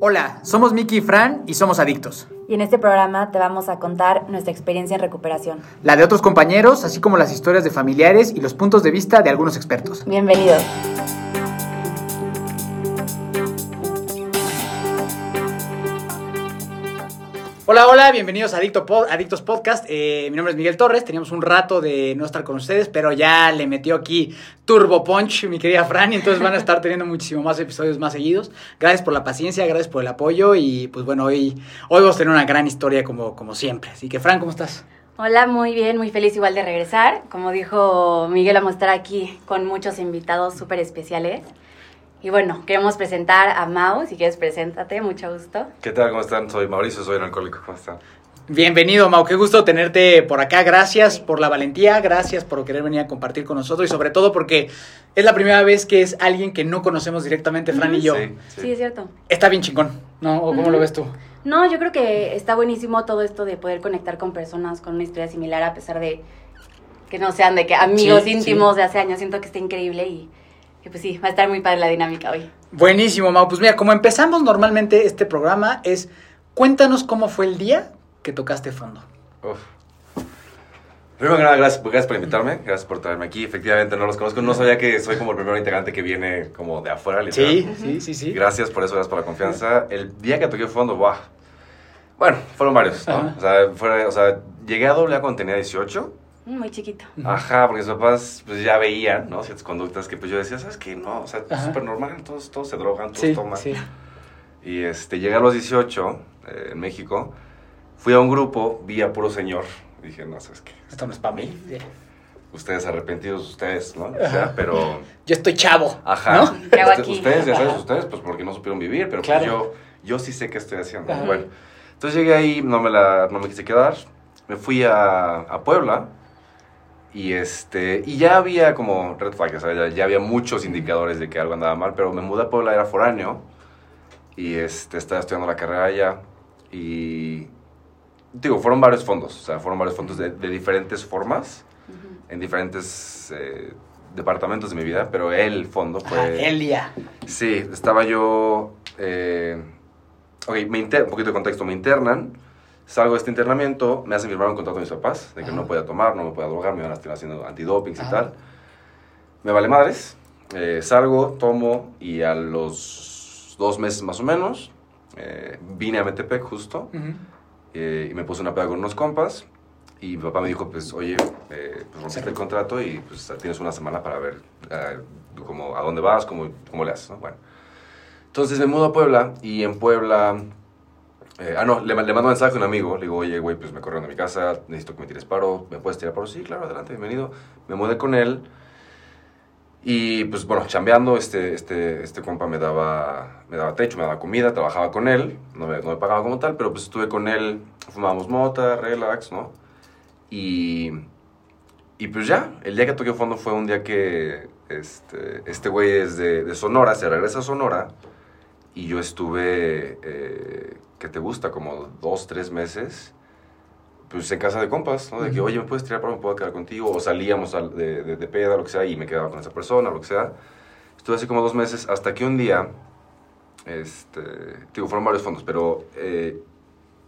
Hola, somos Miki y Fran y somos adictos. Y en este programa te vamos a contar nuestra experiencia en recuperación. La de otros compañeros, así como las historias de familiares y los puntos de vista de algunos expertos. Bienvenidos. Hola, hola, bienvenidos a Adicto Adictos Podcast. Eh, mi nombre es Miguel Torres. Teníamos un rato de no estar con ustedes, pero ya le metió aquí Turbo Punch, mi querida Fran, y entonces van a estar teniendo muchísimo más episodios más seguidos. Gracias por la paciencia, gracias por el apoyo y pues bueno, hoy, hoy vamos a tener una gran historia como, como siempre. Así que Fran, ¿cómo estás? Hola, muy bien, muy feliz igual de regresar. Como dijo Miguel, vamos a estar aquí con muchos invitados súper especiales. Y bueno, queremos presentar a Mau, si quieres preséntate, mucho gusto. ¿Qué tal? ¿Cómo están? Soy Mauricio, soy un alcohólico. ¿Cómo están? Bienvenido, Mau. Qué gusto tenerte por acá. Gracias por la valentía, gracias por querer venir a compartir con nosotros y sobre todo porque es la primera vez que es alguien que no conocemos directamente, Fran y yo. Sí, sí. Sí, es cierto. Está bien chingón, ¿no? ¿O cómo lo ves tú? No, yo creo que está buenísimo todo esto de poder conectar con personas con una historia similar a pesar de que no sean de que amigos Sí, íntimos sí. de hace años. Siento que está increíble y, y pues sí, va a estar muy padre la dinámica hoy. Buenísimo, Mau. Pues mira, como empezamos normalmente este programa es cuéntanos cómo fue el día que tocaste fondo. Uf. Primero que nada, gracias, gracias por invitarme, gracias por traerme aquí. Efectivamente, no los conozco, no sabía que soy como el primer integrante que viene como de afuera, literal. Sí, sí, sí, sí. Gracias por eso, gracias por la confianza. El día que toqué fondo, ¡buah! Bueno, fueron varios, ¿no? O sea, fue- o sea, llegué a doble A cuando tenía 18. Muy chiquito. Ajá, porque mis papás pues ya veían, ¿no? Ciertas conductas que pues yo decía, ¿sabes qué? No, o sea, es súper normal, todos, todos se drogan, todos Sí, toman. sí. Y este, llegué a los 18 eh, en México, fui a un grupo, vi a puro señor. Dije, no, ¿sabes qué? Esto no es para mí. Ustedes arrepentidos, ustedes, ¿no? O sea, pero... Yo estoy chavo. Ajá. Ustedes, ya sabes, Ajá. ustedes, pues porque no supieron vivir, pero Claro. pues yo, yo sí sé qué estoy haciendo. Ajá. Bueno, entonces llegué ahí, no me, la, no me quise quedar, me fui a, a Puebla y, este, y ya había como red flags, ya, ya había muchos indicadores de que algo andaba mal, pero me mudé a Puebla, era foráneo y este, estaba estudiando la carrera allá y... Digo, fueron varios fondos, o sea, fueron varios fondos de, de diferentes formas, en diferentes eh, departamentos de mi vida, pero el fondo fue... Ajá, Elia. Sí, estaba yo. Eh, ok, me inter- un poquito de contexto. Me internan, salgo de este internamiento, me hacen firmar un contrato con mis papás de que Ajá. no podía tomar, no me podía drogar, me iban a estar haciendo antidopings y Ajá. tal. Me vale madres. eh, salgo, tomo y a los dos meses más o menos eh, vine a Metepec justo eh, y me puse una peda con unos compas. Y mi papá me dijo, pues, oye, pues rompiste el contrato y pues tienes una semana para ver cómo, a dónde vas, cómo, cómo le haces, ¿no? Bueno. Entonces me mudo a Puebla y en Puebla... eh, ah, no, le, le mando mensaje a un amigo. Le digo, oye, güey, pues me corrieron de mi casa, necesito que me tires paro. ¿Me puedes tirar paro? Sí, claro, adelante, bienvenido. Me mudé con él. Y pues bueno, chambeando, este, este, este compa me daba, me daba techo, me daba comida, trabajaba con él, no me, no me pagaba como tal, pero pues estuve con él, fumábamos mota, relax, ¿no? Y, y pues ya, el día que toqué fondo fue un día que este, este güey es de, de Sonora, se regresa a Sonora y yo estuve, eh, ¿qué te gusta? Como dos, tres meses, pues en casa de compas, ¿no? De que, oye, ¿me puedes tirar para me puedo quedar contigo? O salíamos al- de, de, de peda, lo que sea, y me quedaba con esa persona, lo que sea. Estuve así como dos meses hasta que un día, este, digo, fueron varios fondos, pero eh,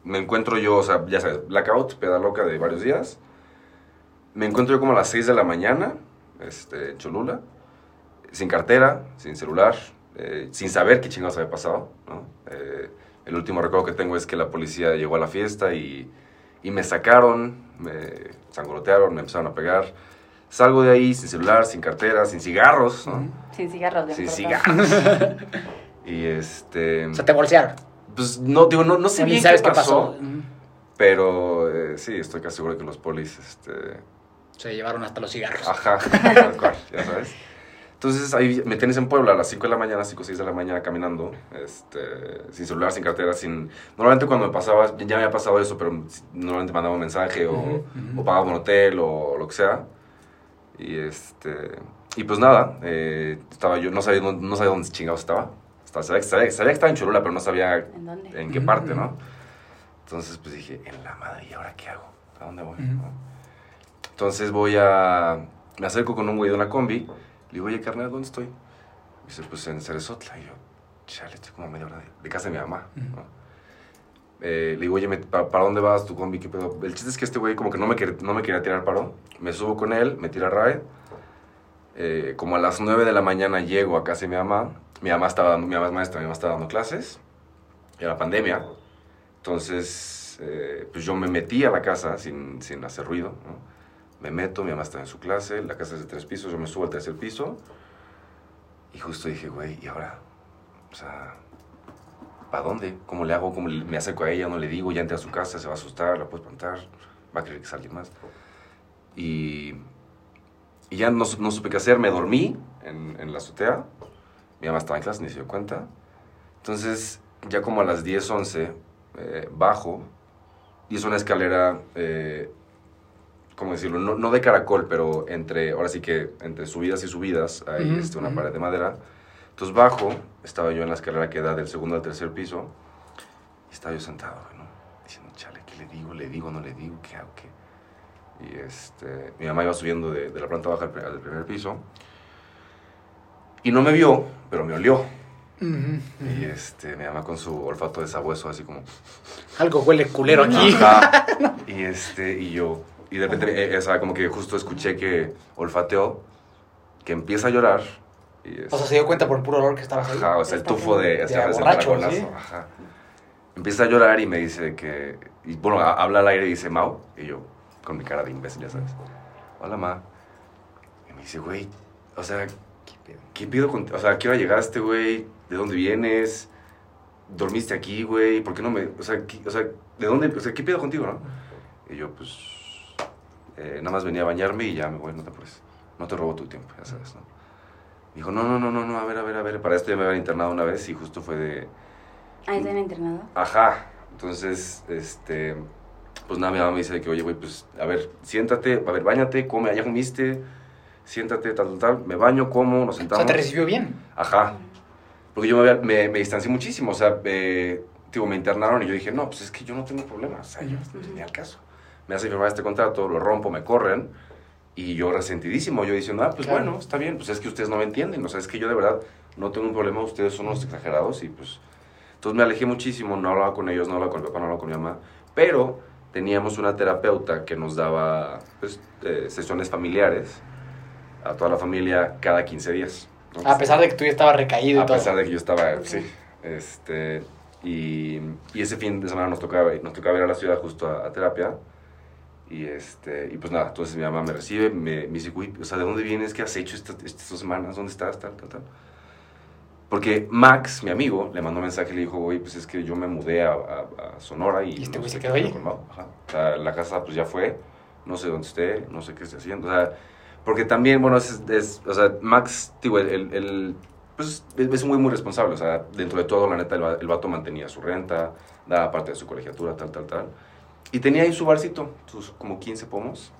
me encuentro yo, o sea, ya sabes, blackout, peda loca de varios días. Me encuentro yo como a las 6 de la mañana, este, en Cholula, sin cartera, sin celular, eh, sin saber qué chingados había pasado, ¿no? Eh, el último recuerdo que tengo es que la policía llegó a la fiesta y, y me sacaron, me sangolotearon, me empezaron a pegar. Salgo de ahí sin celular, sin cartera, sin cigarros, ¿no? Sin cigarros. bien Sin cigarros. y este... O sea, te bolsearon. Pues no, digo, no, no sé Ni bien sabes qué qué pasó. pero eh, sí, estoy casi seguro que los polis, este... Se llevaron hasta los cigarros. Ajá, tal cual, ya sabes. Entonces ahí me tienes en Puebla a las 5 de la mañana, 5 o 6 de la mañana caminando, este, sin celular, sin cartera, sin... Normalmente cuando me pasaba, ya me había pasado eso, pero normalmente mandaba un mensaje o, Ujú, ujú. o pagaba un hotel o lo que sea. Y este... Y pues nada, eh, estaba yo, no sabía, no, no sabía dónde chingados estaba. Estaba- sabía, sabía- sabía que estaba en Cholula, pero no sabía ¿En dónde? en qué Ujú, parte, ujú. ¿no? Entonces, pues dije, en la madre, ¿y ahora qué hago? ¿A dónde voy? ¿No? Entonces voy a... Me acerco con un güey de una combi. Le digo, oye, carnal, ¿dónde estoy? dice, pues en Cerezotla. Y yo, chale, estoy como a media hora de, de casa de mi mamá, ¿no? Eh, le digo, oye, ¿para, para dónde vas tu combi? ¿Qué pedo? El chiste es que este güey como que no me, quer- no me quería tirar paro. Me subo con él, me tira ride. Eh, como a las 9 de la mañana llego a casa de mi mamá. Mi mamá estaba dando, mi mamá es maestra, mi mamá estaba dando clases. Era pandemia. Entonces, eh, pues yo me metí a la casa sin, sin hacer ruido. ¿no? Me meto, mi mamá está en su clase, la casa es de tres pisos, yo me subo al tercer piso. Y justo dije, güey, ¿y ahora? O sea, ¿para dónde? ¿Cómo le hago? ¿Cómo me acerco a ella? No le digo, ya entré a su casa, se va a asustar, la puedo espantar, va a creer que es alguien más. Y, y ya no, no supe qué hacer, me dormí en, en la azotea. Mi mamá estaba en clase, ni se dio cuenta. Entonces, ya como a las 10, 11, eh, bajo y es una escalera, eh, ¿cómo decirlo? No, no de caracol, pero entre, ahora sí que entre subidas y subidas hay Ujú, este, una ujú. pared de madera. Entonces bajo, estaba yo en la escalera que da del segundo al tercer piso y estaba yo sentado, ¿no? Diciendo, chale, ¿qué le digo? ¿Le digo? ¿No le digo? ¿Qué hago? ¿Qué? Y este, mi mamá iba subiendo de, de la planta baja al, al primer piso y no me vio, pero me olió. Ujú, Y ujú. este, mi mamá con su olfato de sabueso así como... Algo huele culero aquí. Ajá. Y este, y yo, y de repente, eh, o sea, como que justo escuché que olfateó, que empieza a llorar. Y O sea, se dio cuenta por el puro olor que estabas ahí. ajá, o sea, el tufo de, de sea, ese borracho, ¿sí? Ajá. Empieza a llorar y me dice que, y bueno, ha- habla al aire y dice, Mau, y yo, con mi cara de imbécil, ya sabes. Hola, Ma. Y me dice, güey, o sea, ¿qué pido con, o sea, quiero llegar a este güey? ¿De dónde vienes? ¿Dormiste aquí, güey? ¿Por qué no me, o sea, ¿qué, o sea, ¿de dónde, o sea, qué pido contigo, no? Y yo, pues, eh, nada más venía a bañarme y ya me voy, no te apures. No te robo tu tiempo, ya sabes, ¿no? Dijo, no, no, no, no, no, a ver, a ver, a ver. Para esto ya me habían internado una vez y justo fue de, ¿Ah, está en internado? Ajá. Entonces, este, pues nada, mi mamá me dice que, oye, güey, pues, a ver, siéntate, a ver, bañate, come, allá comiste, siéntate, tal, tal, tal. Me baño, como, nos O sentamos. sea, te recibió bien. Ajá. Porque yo me, había- me, me distancié muchísimo, o sea, eh, digo, me internaron y yo dije, no, pues es que yo no tengo problemas, o sea, yo no tenía el caso. Me hacen firmar este contrato, lo rompo, me corren, y yo resentidísimo, yo diciendo, ah, pues Claro. bueno, está bien, pues es que ustedes no me entienden, o sea, es que yo de verdad no tengo un problema, ustedes son unos exagerados, y pues, entonces me alejé muchísimo, no hablaba con ellos, no hablaba con mi papá, no hablaba con mi mamá, pero teníamos una terapeuta que nos daba, pues, eh, sesiones familiares a toda la familia cada 15 días. ¿no? A pesar de que tú ya estabas recaído y A todo. pesar de que yo estaba, Ok. sí. Este, y, y ese fin de semana nos tocaba, nos tocaba ir a la ciudad justo a, a terapia. Y, este, y pues nada, entonces mi mamá me recibe, me, me dice, "Uy, o sea, ¿de dónde vienes? ¿Qué has hecho estas, estas dos semanas? ¿Dónde estás? Tal, tal, tal. Porque Max, mi amigo, le mandó un mensaje y le dijo, oye, pues es que yo me mudé a, a- a Sonora y... ¿Y este no güey sé se quedó ahí? pedo con Mau". Ajá. O sea, la casa pues ya fue, no sé dónde esté, no sé qué esté haciendo. O sea, porque también, bueno, es, es- o sea, Max, digo, el, el- el- pues es, es muy, muy responsable. O sea, dentro de todo, la neta, el, el vato mantenía su renta, daba parte de su colegiatura, tal, tal, tal. Y tenía ahí su barcito, sus como 15 pomos.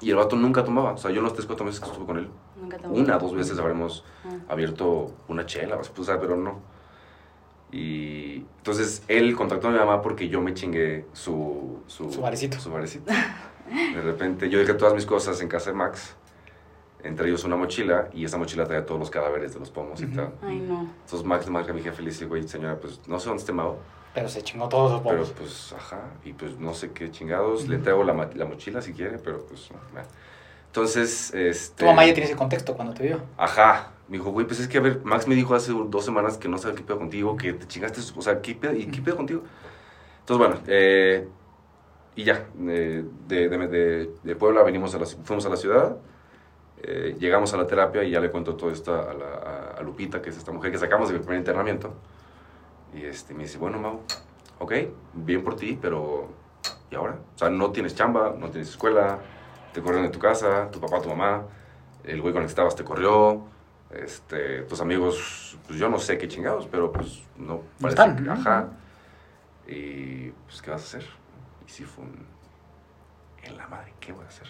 Y el vato nunca tomaba. O sea, yo en los tres, cuatro meses que estuve con él, Nunca tomó. una, dos veces habremos Ah. abierto una chela, o sea, pues, o sea, pero no. Y entonces él contactó a mi mamá porque yo me chingué su... Su, Su barecito. Su barecito. De repente yo dejé todas mis cosas en casa de Max, entre ellos una mochila, y esa mochila traía todos los cadáveres de los pomos y Ujú. tal. Ay, no. Entonces Max le marca a mi jefe y le dice, güey, señora, pues no sé dónde esté Mao, Pero se chingó todos los pero pues, ajá, y pues no sé qué chingados, le traigo la, la mochila si quiere, pero pues, bueno. Entonces, este... Tu mamá ya tiene ese contexto cuando te vio. Ajá. Me dijo, güey, pues es que, a ver, Max me dijo hace dos semanas que no sabe qué pedo contigo, que te chingaste, o sea, ¿qué pedo, ¿y qué pedo contigo? Entonces, bueno, eh, y ya, eh, de, de, de- de Puebla venimos a la, fuimos a la ciudad, eh, llegamos a la terapia y ya le cuento todo esto a, la, a- Lupita, que es esta mujer que sacamos de mi primer internamiento. Y este, me dice, bueno, Mau, ok, bien por ti, pero ¿y ahora? O sea, no tienes chamba, no tienes escuela, te corrieron de tu casa, tu papá, tu mamá, el güey con el que estabas te corrió, este, tus amigos, pues yo no sé qué chingados, pero pues no parece están, ajá. Y pues, ¿qué vas a hacer? Y sí fue un, en la madre, ¿qué voy a hacer?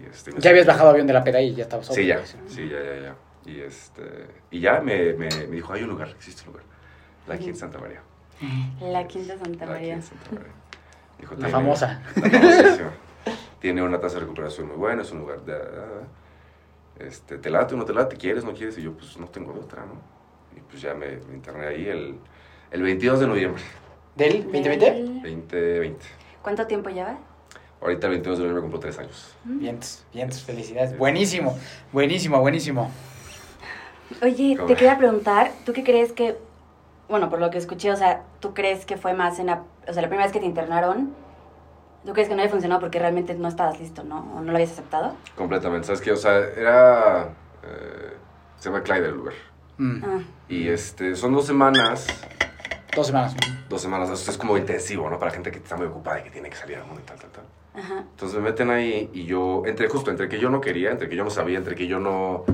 Y, este, Ya habías bajado avión de la peda y ya estabas Sí, ya, sí, ya, ya, ya. Y, este, y ya me, me, me dijo, hay un lugar, existe un lugar, la en Santa María. La Quinta Santa La María. en Santa María. Dijo, La "Tiene- famosa. la famosísima. Tiene una tasa de recuperación muy buena, es un lugar de... Este, ¿Te late o no te late? ¿Quieres, no quieres? Y yo, pues, no tengo otra, ¿no? Y pues ya me, me interné ahí el, el 22 de noviembre, ¿Del 2020? Del- 2020. ¿Cuánto tiempo llevas? Ahorita el 22 de noviembre cumplo tres años. Bien, bien, felicidades. Buenísimo, buenísimo, buenísimo. Oye, ¿Cómo? te quería preguntar, ¿tú qué crees que, bueno, por lo que escuché, o sea, ¿tú crees que fue más en la, o sea, la primera vez que te internaron, ¿tú crees que no había funcionado porque realmente no estabas listo, no? ¿O no lo habías aceptado? Completamente. ¿Sabes qué? O sea, era... eh, se llama Clyde el lugar. Mm, Ah, Y este, son dos semanas. Dos semanas. Dos semanas. Eso es como intensivo, ¿no? Para gente que está muy ocupada y que tiene que salir al mundo y tal, tal, tal. ajá. Entonces me meten ahí y yo, entre justo, entre que yo no quería, entre que yo no sabía, entre que yo no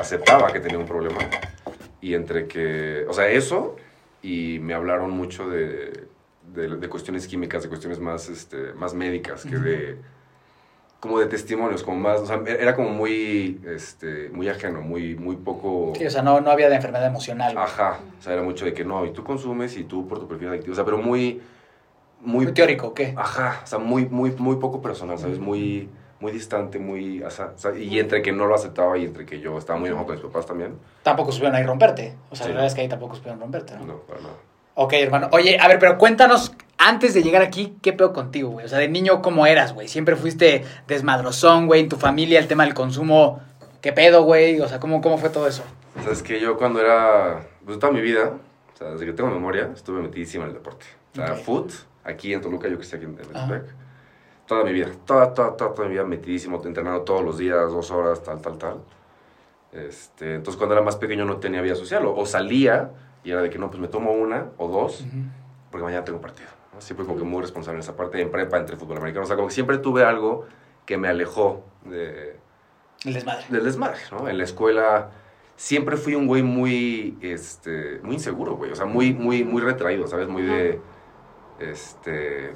aceptaba que tenía un problema. Y entre que, o sea, eso y me hablaron mucho de, de, de cuestiones químicas, de cuestiones más, este, más médicas, que de, como de testimonios, como más, o sea, era como muy, este, muy ajeno, muy, muy poco... Sí, o sea, no, no había de enfermedad emocional. Ajá, o sea, era mucho de que no, y tú consumes y tú por tu perfil adictivo, o sea, pero muy, Muy, muy, teórico, ¿o ¿qué? ajá, o sea, muy, muy, muy poco personal, ¿sabes? Muy, muy distante, muy, o sea, y entre que no lo aceptaba y entre que yo estaba muy enojado con mis papás también, Tampoco supieron ahí romperte. O sea, Sí. la verdad es que ahí tampoco supieron romperte, ¿no? no, para nada. Ok, hermano. Oye, a ver, pero cuéntanos, antes de llegar aquí, ¿qué pedo contigo, güey? O sea, de niño, ¿cómo eras, güey? Siempre fuiste desmadrozón, güey, en tu familia, el tema del consumo, ¿qué pedo, güey? O sea, ¿cómo, cómo fue todo eso? Sabes que yo cuando era, pues toda mi vida, o sea, desde que tengo memoria, estuve metidísimo en el deporte. O sea, foot, aquí en Toluca, yo que estoy aquí en. Metepec, toda mi vida, toda, toda, toda, toda mi vida metidísimo, entrenando todos los días, dos horas, tal, tal, tal. Este, entonces cuando era más pequeño no tenía vida social, o, o salía y era de que no, pues me tomo una o dos, porque mañana tengo partido. ¿no? Siempre como que muy responsable en esa parte, en prepa, entre fútbol americano, o sea, como que siempre tuve algo que me alejó de, El desmadre. del desmadre, ¿no? En la escuela siempre fui un güey muy, este, muy inseguro, güey. O sea, muy, muy, muy retraído, ¿sabes? Muy de, este...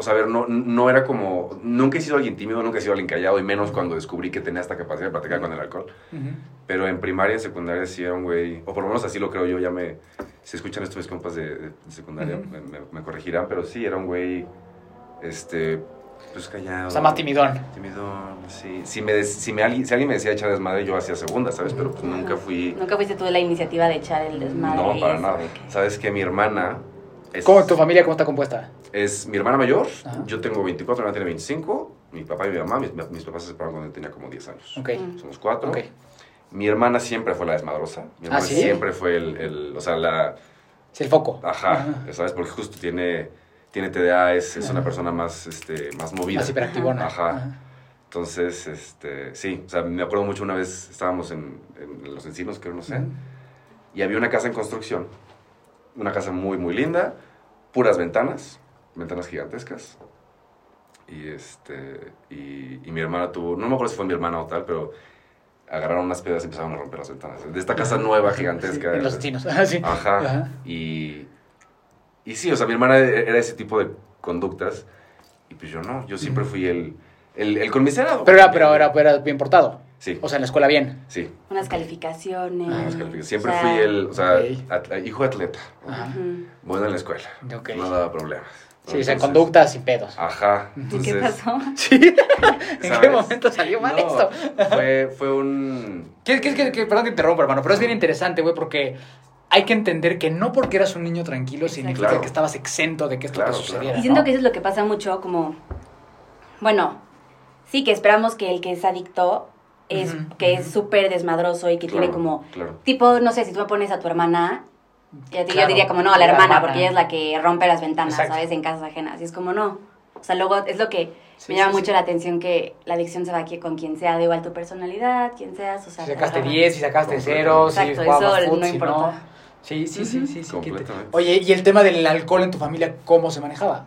O sea, a ver, no, no era como... Nunca he sido alguien tímido, nunca he sido alguien callado, y menos cuando descubrí que tenía esta capacidad de platicar con el alcohol. Ujú. Pero en primaria y secundaria sí era un güey... O por lo menos así lo creo yo, ya me... Si escuchan esto mis compas de, de secundaria, Ujú. me, me- me corregirán, pero sí, era un güey, este... Pues callado. O sea, más timidón. Timidón, sí. Si, me si, me, alguien, si alguien me decía echar desmadre, yo hacía segunda, ¿sabes? Pero pues nunca fui... Nunca fuiste tú la iniciativa de echar el desmadre. No, para nada. de que- ¿Sabes que Mi hermana es... ¿Cómo tu familia, cómo está compuesta? Es mi hermana mayor, Ajá. yo tengo 24, mi hermana tiene 25, mi papá y mi mamá, mis, mis papás se separaron cuando yo tenía como 10 años. Ok. Mm. Somos cuatro. Ok. Mi hermana siempre fue la desmadrosa. Mi ¿Ah, hermana sí? siempre fue el, el- o sea, la, Es el foco. ajá, ¿sabes? Porque justo tiene, tiene TDA, es, es una Ajá. persona más, este, más movida. Más hiperactivona. Ajá. Entonces, este, sí, o sea, me acuerdo mucho una vez estábamos en, en Los Encinos, creo, no sé, y había una casa en construcción, una casa muy, muy linda, puras ventanas, ventanas gigantescas. Y, este, y, y mi hermana tuvo, no me acuerdo si fue mi hermana o tal, pero agarraron unas piedras y empezaron a romper las ventanas. De esta casa nueva, gigantesca. Sí, los. Ajá, sí. Ajá. Ajá. Y, y sí, o sea, mi hermana era ese tipo de conductas. Y pues yo no, yo siempre fui el, el, el conmiserado. Pero era, pero era, pero era bien portado. Sí, O sea, en la escuela bien. sí. Unas calificaciones. Las calificaciones. Siempre o sea, fui el, o sea, hijo de atleta. Ajá. Bueno en la escuela. Ok. No daba problemas. Sí, o sea, Entonces, conductas sin pedos. Ajá. ¿Y Entonces, qué pasó? Sí. ¿En qué momento salió mal No, esto? Fue, fue un... ¿Qué, qué, qué- qué- perdón que interrumpa, hermano, pero es bien interesante, güey, porque hay que entender que no porque eras un niño tranquilo significa Claro. que estabas exento de que esto Claro, te sucediera. Y siento ¿no? que eso es lo que pasa mucho, como, bueno, sí que esperamos que el que es adicto es que es súper desmadroso y que tiene Claro, como, Claro. tipo, no sé, si tú me pones a tu hermana, yo, te- yo Claro, diría como, no, a la la hermana, hermana. porque ella es la que rompe las ventanas, Exacto. ¿sabes? En casas ajenas. Y es como, no. O sea, luego es lo que Sí, me llama sí, mucho sí. la atención que la adicción se va aquí con quien sea, da igual tu personalidad, quien seas, o sea... Si te sacaste agarra. 10, si sacaste Completamente. 0, si Exacto, jugabas eso no si importa. Sí, sí, sí, sí. Oye, ¿y el tema del alcohol en tu familia cómo se manejaba?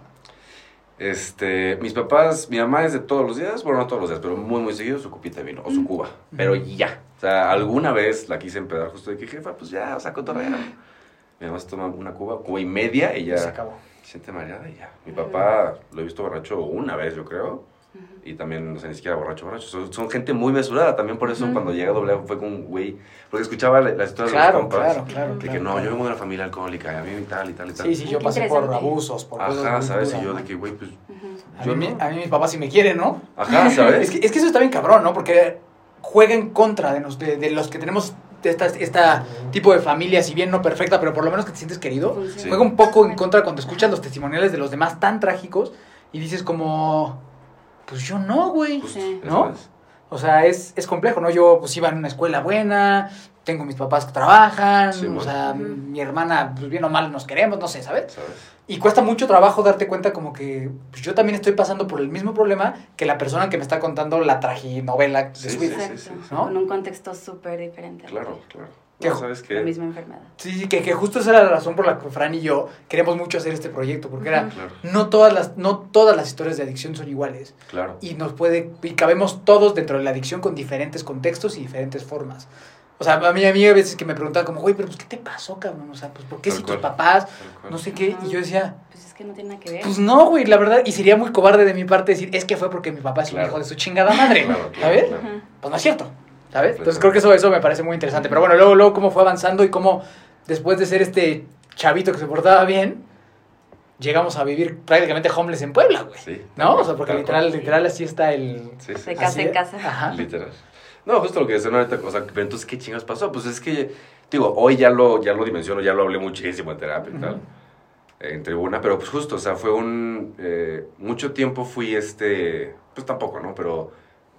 Este, mis papás, mi mamá es de todos los días, bueno, no todos los días, pero muy, muy seguido su copita de vino o su cuba. Pero ya. O sea, alguna vez la quise empedar justo de que, jefa, pues ya, o sea, cotorrea. Mi mamá se toma una cuba, cuba y media y ya Se acabó. se siente mareada y ya. Mi papá lo he visto borracho una vez, yo creo. Y también, no sé, ni siquiera borracho, borracho. Son, son gente muy mesurada. También por eso Ujú. cuando llega doble A fue con un güey. Porque escuchaba la- las historias de Claro, los compas. claro, claro. De que claro, no, claro. yo vengo de una familia alcohólica y a mí y tal y tal y tal. Sí, sí, yo pasé por abusos, por cosas Ajá, muy ¿sabes? duras, Y yo ¿no? de que, güey, pues. Ujú. A yo mí, no. a mí mis papás sí me quieren, ¿no? Ajá, ¿sabes? Es que, es que eso está bien cabrón, ¿no? Porque juega en contra de, nos- de, de los que tenemos esta, esta tipo de familia, si bien no perfecta, pero por lo menos que te sientes querido. Sí. juega un poco en contra cuando escuchas los testimoniales de los demás tan trágicos y dices como, pues yo no, güey. Sí. ¿No? O sea, es, es complejo, ¿no? Yo pues iba en una escuela buena, tengo mis papás que trabajan, Sí, o bueno. sea, mi hermana, pues bien o mal nos queremos, no sé, ¿sabes? ¿Sabes? Y cuesta mucho trabajo darte cuenta como que pues, yo también estoy pasando por el mismo problema que la persona que me está contando la traginovela de Sí, su vida. Exacto. sí, sí. ¿No? Con un contexto súper diferente. Claro, claro. ¿Qué? No, ¿Sabes La qué? misma enfermedad. Sí, sí, que, que justo esa era la razón por la que Fran y yo queremos mucho hacer este proyecto, porque era, Ujú. Claro, no todas las, no todas las historias de adicción son iguales. claro. Y nos puede, y cabemos todos dentro de la adicción con diferentes contextos y diferentes formas. O sea, a mí, a mí a veces que me preguntaban como, güey, pero pues, ¿qué te pasó, cabrón? O sea, pues, ¿por qué Tal si tus cual. papás, Tal cual. no sé qué? Y yo decía, Pues es que no tiene nada que ver. pues no, güey, la verdad, y sería muy cobarde de mi parte decir, es que fue porque mi papá es un Claro. hijo de su chingada madre, Claro, claro, ¿sabes? Pues no es cierto, ¿sabes? Entonces creo que eso, eso me parece muy interesante. Pero bueno, luego, luego cómo fue avanzando y cómo después de ser este chavito que se portaba bien, llegamos a vivir prácticamente homeless en Puebla, güey. Sí. ¿No? O sea, porque cual. literal, literal así está el... Sí, sí. De casa así en es. casa. Ajá. Literal. No, justo lo que decían ahorita, o sea, pero entonces, ¿qué chingas pasó? Pues es que, digo, hoy ya lo, ya lo dimensiono, ya lo hablé muchísimo en terapia y tal, eh, en tribuna, pero pues justo, o sea, fue un, eh, mucho tiempo fui este, pues tampoco, ¿no? Pero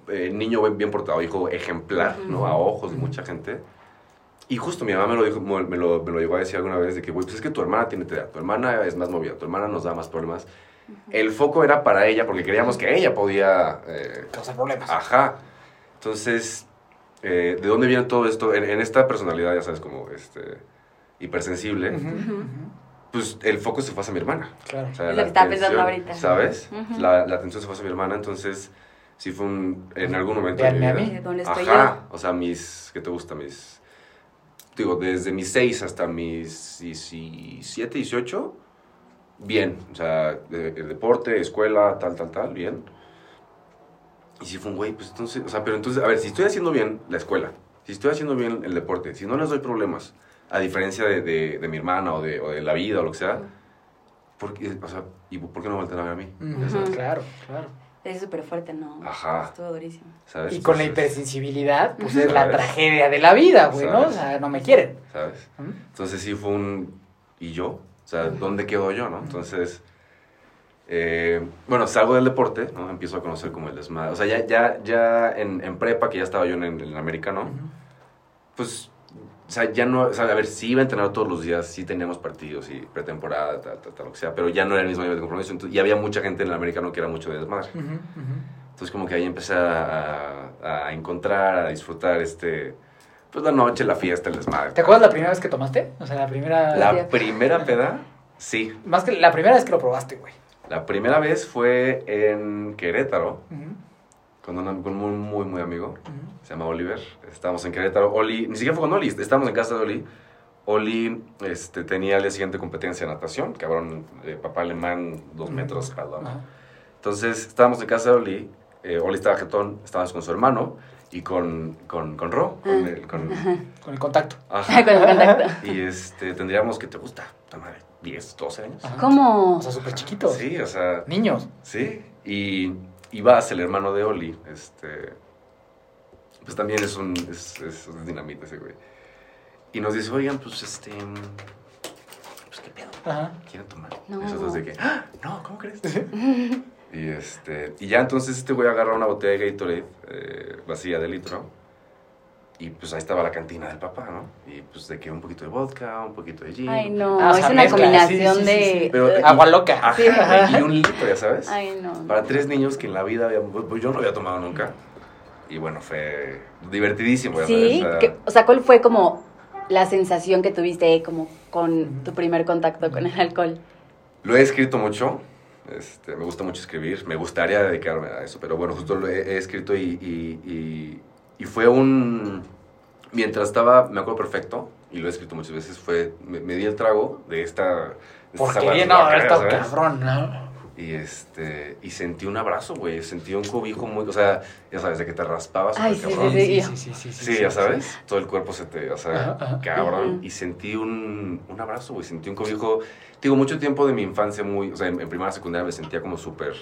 eh, niño bien, bien portado, hijo ejemplar, ¿no? A ojos de mucha gente. Y justo mi mamá me lo, dijo, me, lo, me lo llegó a decir alguna vez, de que, güey, pues es que tu hermana tiene TDA, tu hermana es más movida, tu hermana nos da más problemas. El foco era para ella, porque creíamos que ella podía... eh, Causa problemas. Ajá. Entonces, eh, ¿de dónde viene todo esto? En, en esta personalidad, ya sabes, como este, hipersensible, Ujú, ujú. pues el foco se fue hacia mi hermana. Claro. O sea, Es lo la que estaba pensando ahorita. ¿Sabes? La, la atención se fue hacia mi hermana, entonces sí fue un, en algún momento de mi vida. mí. ¿Dónde estoy Ajá. O sea, mis, ¿qué te gusta? Mis, digo, desde mis 6 hasta mis 17, 18, bien. O sea, de- de deporte, escuela, tal, tal, tal, bien. Y si fue un güey, pues entonces, o sea, pero entonces, a ver, si estoy haciendo bien la escuela, si estoy haciendo bien el deporte, si no les doy problemas, a diferencia de, de, de mi hermana o de, o de la vida o lo que sea, ¿por qué, o sea, ¿y por qué no voltean a ver a mí? Ya sabes, Claro, claro. Es súper fuerte, ¿no? Ajá. Estuvo durísimo. ¿sabes? Y con la hipersensibilidad, pues es la tragedia de la vida, güey, ¿no? O sea, no me quieren. ¿Sabes? ¿Mm? Entonces sí fue un... ¿Y yo? O sea, ¿dónde quedo yo, no? Entonces, eh, bueno, salgo del deporte, ¿no? Empiezo a conocer como el desmadre. O sea, ya, ya, ya en, en prepa, que ya estaba yo en, en el americano, Ujú. pues, o sea, ya no... O sea, a ver, sí iba a entrenar todos los días, sí teníamos partidos y pretemporada, tal, tal, tal, lo que sea, pero ya no era el mismo nivel de compromiso. Entonces, y había mucha gente en el americano que era mucho de desmadre. Ujú. Entonces como que ahí empecé a, a encontrar, a disfrutar este, pues la noche, la fiesta, el desmadre. ¿Te acuerdas la primera vez que tomaste? O sea, la primera... La primera peda, sí. Más que la primera vez que lo probaste, güey. La primera vez fue en Querétaro, Ujú, con un, con un muy, muy amigo, ujú. se llama Oliver. Estábamos en Querétaro, Oli, ni siquiera fue con Oli, estábamos en casa de Oli. Oli este, tenía el día siguiente competencia de natación, cabrón, eh, papá alemán, dos metros, jalón. Ajá. Entonces estábamos en casa de Oli, eh, Oli estaba jetón, estábamos con su hermano y con, con, con Ro, con, Ah. el, con, Con el contacto. ajá. Con el contacto. Y este, tendríamos que te gusta, madre, 10, 12 años. Ajá. ¿Cómo? O sea, súper chiquitos. Sí, o sea, Niños. sí. Y, y Vas, el hermano de Oli, este, pues también es un, es, es, dinamita ese güey. Y nos dice, oigan, pues este, pues qué pedo. Ajá. ¿Quieren tomar? No. Y nosotros de que, "Ah, no, ¿cómo crees? y, este, y ya entonces este güey agarra una botella de Gatorade eh, vacía de litro. Y pues ahí estaba la cantina del papá, ¿no? Y pues de que un poquito de vodka, un poquito de gin. Ay, no. Ah, o es una mezcla, combinación sí, sí, sí, de... sí. Pero- Ugh. Agua loca. Ajá, Sí. y un litro, ya sabes. Ay, no. Para tres niños que en la vida había, pues yo no había tomado nunca. Y bueno, fue divertidísimo, ya Sí, sabes. o sea, que- o sea, ¿cuál fue como la sensación que tuviste como con tu primer contacto con el alcohol? Lo he escrito mucho. Este, me gusta mucho escribir. Me gustaría dedicarme a eso. Pero bueno, justo lo he, he escrito y, y, y- y fue un... Mientras estaba, me acuerdo perfecto, y lo he escrito muchas veces, fue... Me, me di el trago de esta... de Porque bien, no, está cabrón, ¿no? Y este... Y sentí un abrazo, güey. Sentí un cobijo muy... O sea, ya sabes, de que te raspabas. Ay, súper sí, cabrón. sí, sí, sí, sí, Sí, ya sabes, todo el cuerpo se te, o sea, cabrón. Y sentí un, un abrazo, güey, sentí un cobijo. Digo, mucho tiempo de mi infancia, muy, o sea, en, en primaria, secundaria me sentía como súper,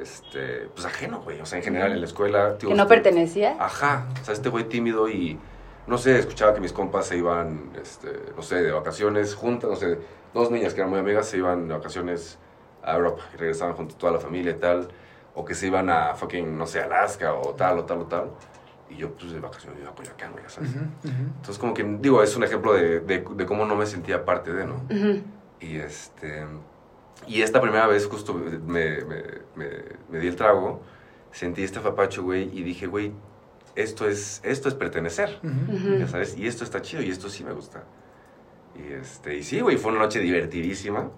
este, pues ajeno, güey. O sea, en general en la escuela. ¿Que no este- pertenecía? Ajá, o sea, este güey tímido y no sé, escuchaba que mis compas se iban, este, no sé, de vacaciones juntas, no sé, dos niñas que eran muy amigas se iban de vacaciones a Europa y regresaban junto a toda la familia y tal, o que se iban a fucking, no sé, Alaska o tal o tal o tal. Y yo, pues, de vacaciones iba a Coyoacán, güey, ya ¿sabes? Ujú, ujú. Entonces, como que, digo, es un ejemplo de, de, de cómo no me sentía parte de, ¿no? Y este. Y esta primera vez, justo me, me, me, me di el trago, sentí este apapacho, güey, y dije, güey, esto es, esto es pertenecer, ya sabes, y esto está chido, y esto sí me gusta. Y, este, y sí, güey, fue una noche divertidísima.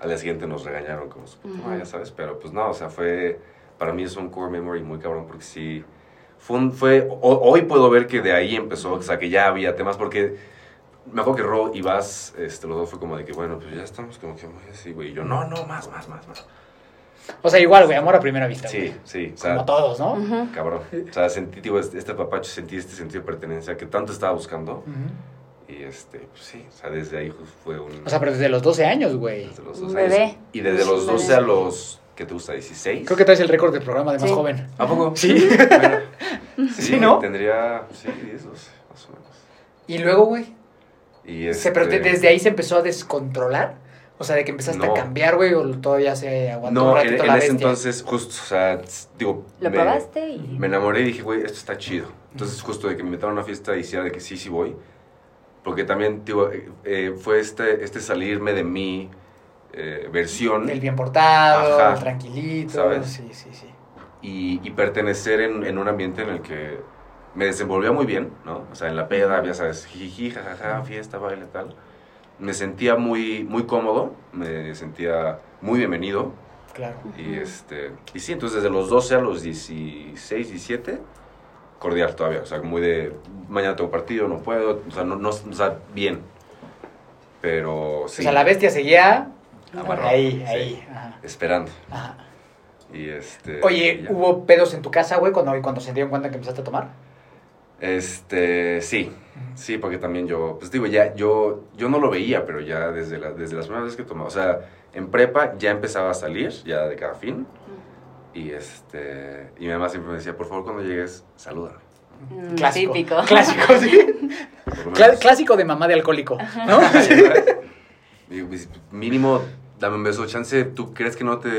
Al día siguiente nos regañaron como su puta Ujú. madre, ya sabes, pero pues no, o sea, fue, para mí es un core memory muy cabrón, porque sí, fue, un- fue ho- hoy puedo ver que de ahí empezó, o sea, que ya había temas, porque me acuerdo que Ro y Vas, este, los dos fue como de que, bueno, pues ya estamos como que muy así, güey, y yo, no, no, más, más, más, más. O sea, igual, güey, amor a primera vista. Sí, güey. sí, o sea, Como todos, ¿no? Cabrón. O sea, sentí, digo, este, este papacho, sentí este sentido de pertenencia que tanto estaba buscando. Ujú. Y este, pues sí, o sea, desde ahí fue un... O sea, pero desde los 12 años, güey. desde los Un 12 años. bebé. Y desde Sí, los bebé. 12 a los, ¿qué te gusta? 16. Creo que traes el récord del programa de más Sí. joven. ¿A poco? Sí. Bueno, Sí, ¿no? Tendría, sí, 10, 12, más o menos. Y luego, güey. Y Se- Pero este, de- desde ahí se empezó a descontrolar. O sea, de que empezaste No. a cambiar, güey, o todavía se aguantó un No, en, ratito en la ese bestia. entonces, justo, o sea, digo... Lo me- probaste y... Me enamoré y dije, güey, esto está chido. Entonces, justo de que me invitaron a una fiesta y hiciera de que sí, sí voy. Porque también, digo, eh, eh, fue este, este salirme de mi eh, versión El bien portado, Ajá. tranquilito. ¿Sabes? Sí, sí, sí. y, y pertenecer en, en un ambiente en el que me desenvolvía muy bien, ¿no? O sea, en la peda, ya sabes, jiji, jajaja, fiesta, baile, tal. Me sentía muy, muy cómodo, me sentía muy bienvenido. Claro. Y, este, y sí, entonces desde los 12 a los 16, 17, cordial todavía. O sea, muy de, mañana tengo partido, no puedo. O sea, no, no, o sea bien. Pero sí. O sea, la bestia seguía Amarrado, ahí, sí. ahí. Ajá. Esperando. Ajá. Y este... Oye, y. ¿hubo pedos en tu casa, güey, cuando, cuando se dieron cuenta que empezaste a tomar? Este, sí, sí, porque también yo, pues digo, ya, yo, yo no lo veía, pero ya desde, la, desde las primeras veces que tomaba, o sea, en prepa ya empezaba a salir, ya de cada fin, y este, y mi mamá siempre me decía, por favor, cuando llegues, salúdame. Mm, Clásico. Típico. Clásico, sí. clásico de mamá de alcohólico, ¿no? Digo, pues, mínimo, dame un beso, chance, tú crees que no te,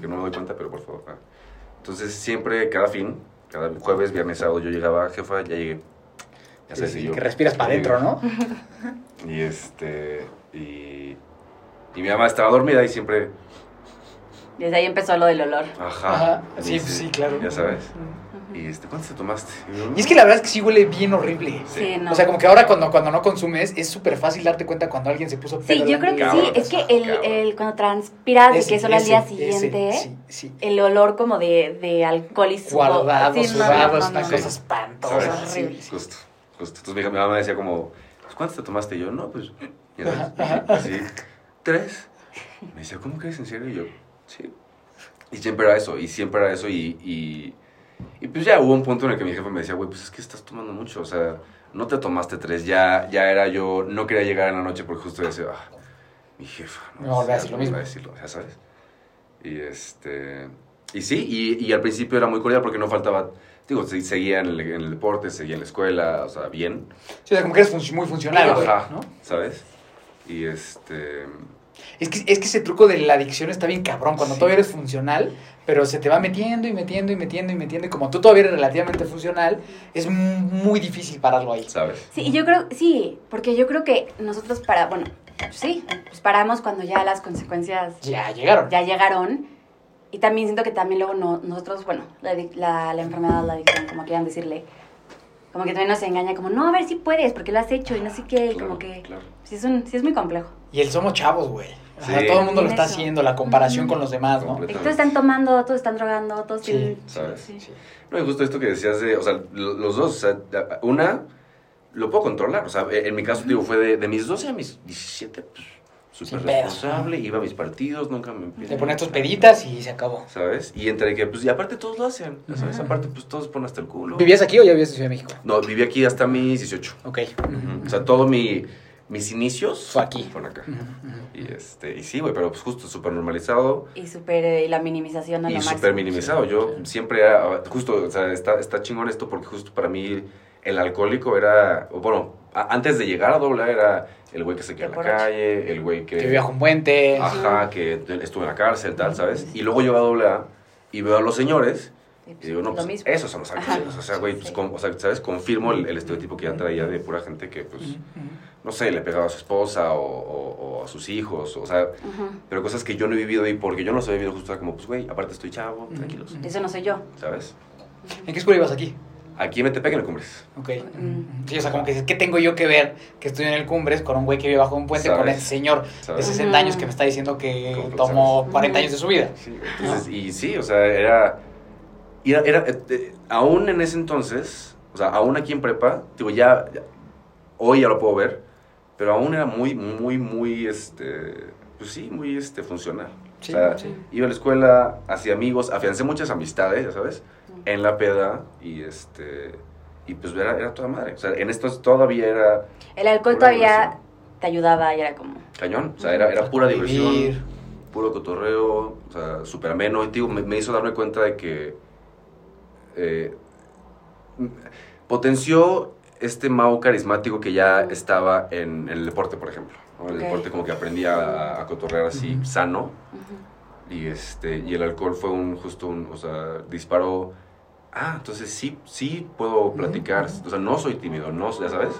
que no me doy cuenta, pero por favor. ah. Entonces, siempre, cada fin, cada jueves, viernes, sábado, yo llegaba, jefa, ya llegué. Ya Sí, sabes, sí, yo, que respiras para adentro, ¿no? Y este. Y, y mi mamá estaba dormida y siempre. Desde ahí empezó lo del olor. Ajá. Ajá, y sí, dice, sí, claro. Ya sabes. Y este, ¿cuántos te tomaste? Y, yo, Y es que la verdad es que sí huele bien horrible. Sí. Sí, no. O sea, como que ahora cuando, cuando no consumes es súper fácil darte cuenta cuando alguien se puso Sí, yo creo que sí. Es que el, Cabrón. el- cuando transpiras y Ese, que eso al día siguiente, ese, sí, sí. el olor como de, de alcohol y sudor. Guardado, sudado, no, es no, una no. cosa espantosa. horrible. sí, sí. Justo, justo. Entonces mi, mi mamá me decía como, "Pues, ¿cuántos te tomaste? Y yo, no, pues, ya sabes, así, tres. Me decía, ¿cómo crees en serio? Y yo, sí. Y siempre era eso, y siempre era eso, y, y, y pues ya hubo un punto en el que mi jefe me decía, güey, pues es que estás tomando mucho, o sea, no te tomaste tres, ya, ya era yo, no quería llegar en la noche porque justo decía, ah, mi jefa, va a volver a decir lo mismo. decirlo, ya sabes. Y este, y sí, y, y al principio era muy cordial porque no faltaba, digo, se- seguía en el, en el deporte, seguía en la escuela, o sea, bien. Sí, o sea, como que eres func- muy funcional, güey, ¿no? ¿sabes? Y este... Es que, es que ese truco de la adicción está bien cabrón, cuando Sí. todavía eres funcional, pero se te va metiendo y metiendo y metiendo y metiendo, y como tú todavía eres relativamente funcional, es muy difícil pararlo ahí. ¿Sabes? Sí, y yo creo, sí, porque yo creo que nosotros para, bueno, sí, pues paramos cuando ya las consecuencias Ya llegaron. ya llegaron. Y también siento que también luego no- nosotros, bueno, la, la, la enfermedad, la adicción, como quieran decirle, como que también nos engaña, como, no, a ver si puedes, porque lo has hecho y no sé qué, y Claro, como que claro. sí es, un, sí es muy complejo. Y el somos chavos, güey. O sea, Sí. todo el mundo lo está Eso. haciendo, la comparación con los demás, ¿no? Todos están tomando, todos están drogando, todos Sí, tienen... ¿sabes? sí. No, y justo esto que decías de, o sea, lo- los dos, o sea, una, lo puedo controlar, o sea, en mi caso, digo, fue de, de mis 12 a mis 17, pues, súper responsable, iba a mis partidos, nunca me... Te pones tus peditas y se acabó. ¿Sabes? Y entre que, pues, y aparte todos lo hacen, ¿sabes? Aparte, pues, todos ponen hasta el culo. ¿Vivías aquí o ya vivías en Ciudad de México? No, viví aquí hasta mis 18. Ok. O sea, todo mi, mis inicios... Fue aquí. Fueron acá. Ujú, ujú. Y, este, y sí, güey, pero pues justo súper normalizado. Y súper, eh, y la minimización a y súper minimizado. Yo siempre era, justo, o sea, está, está chingón esto porque justo para mí el alcohólico era, bueno, a- antes de llegar a doble A era el güey que se queda en la calle, el güey que... Que vivía con puentes. Ajá, que te- estuvo en la cárcel, tal, ¿sabes? Y luego llego a doble A y veo a los señores Sí, pues, y digo, no, lo pues mismo. esos son los alcohólicos. O sea, güey, pues, Sí. con- o sea, ¿sabes? Confirmo el, el estereotipo que ya traía de pura gente que, pues, Ujú, ujú. No sé, le pegaba a su esposa o, o- o a sus hijos, o sea, pero cosas que yo no he vivido y porque yo no los he vivido justo como, pues, güey, aparte estoy chavo, tranquilos, Eso no soy yo. ¿sabes? ¿En qué escuela ibas aquí? Aquí en Metepec en el Cumbres. Ok. Mm. Sí, o sea, como que dices, ¿qué tengo yo que ver que estoy en el Cumbres con un güey que vive bajo un puente con ese señor de ¿Sabes? 60 años que me está diciendo que ¿Cómo lo tomó sabes? 40 Ujú. años de su vida? Sí. Entonces, y sí, o sea, era, era, era, eh, eh, aún en ese entonces, o sea, aún aquí en prepa, digo, ya, ya- hoy ya lo puedo ver, pero aún era muy, muy, muy, este, pues sí, muy, este, funcional. Sí, o sea, sí. iba a la escuela, hacía amigos, afiancé muchas amistades, ya sabes, en la peda, y este, y pues era, era toda madre. O sea, en estos todavía era El alcohol todavía diversión. te ayudaba y era como... cañón, o sea, era, era pura diversión. puro cotorreo, o sea, súper ameno. Y digo, me, me hizo darme cuenta de que eh, potenció este Mau carismático que ya estaba en, en el deporte, por ejemplo. ¿no? En el deporte como que aprendía a, a cotorrear así, sano. Y, este, y el alcohol fue un, justo un, o sea, disparó. Ah, entonces sí, sí puedo platicar. O sea, no soy tímido, no, ya sabes.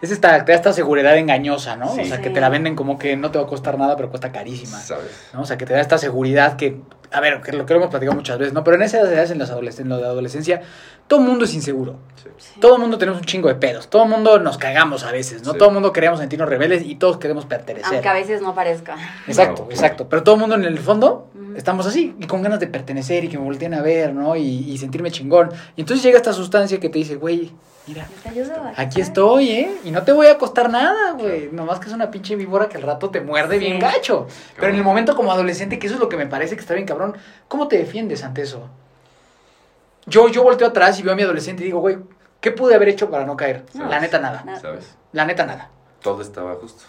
Es esta, te da esta seguridad engañosa, ¿no? Sí. O sea, que Sí. te la venden como que no te va a costar nada, pero cuesta carísima. ¿Sabes? ¿no? O sea, que te da esta seguridad que, a ver, que lo que lo hemos platicado muchas veces, ¿no? Pero en esas edades, en, las adolesc- en lo de adolescencia, todo el mundo es inseguro. Sí. Sí. Todo el mundo tenemos un chingo de pedos. Todo el mundo nos cagamos a veces, ¿no? Sí. Todo el mundo queremos sentirnos rebeldes y todos queremos pertenecer. Aunque a veces no parezca. Exacto, No, exacto. Pero todo el mundo en el fondo estamos así y con ganas de pertenecer y que me volteen a ver, ¿no? Y, y sentirme chingón. Y entonces llega esta sustancia que te dice, güey, mira, Yo te ayudo. aquí estoy, ¿eh? Y no te voy a costar nada, güey. Nomás que es una pinche víbora que al rato te muerde Sí. bien gacho. Pero en el momento como adolescente, que eso es lo que me parece que está bien cabrón, ¿cómo te defiendes ante eso? Yo, yo volteo atrás y veo a mi adolescente y digo, güey, ¿qué pude haber hecho para no caer? La neta nada. Nada. ¿Sabes? La neta nada. Todo estaba justo.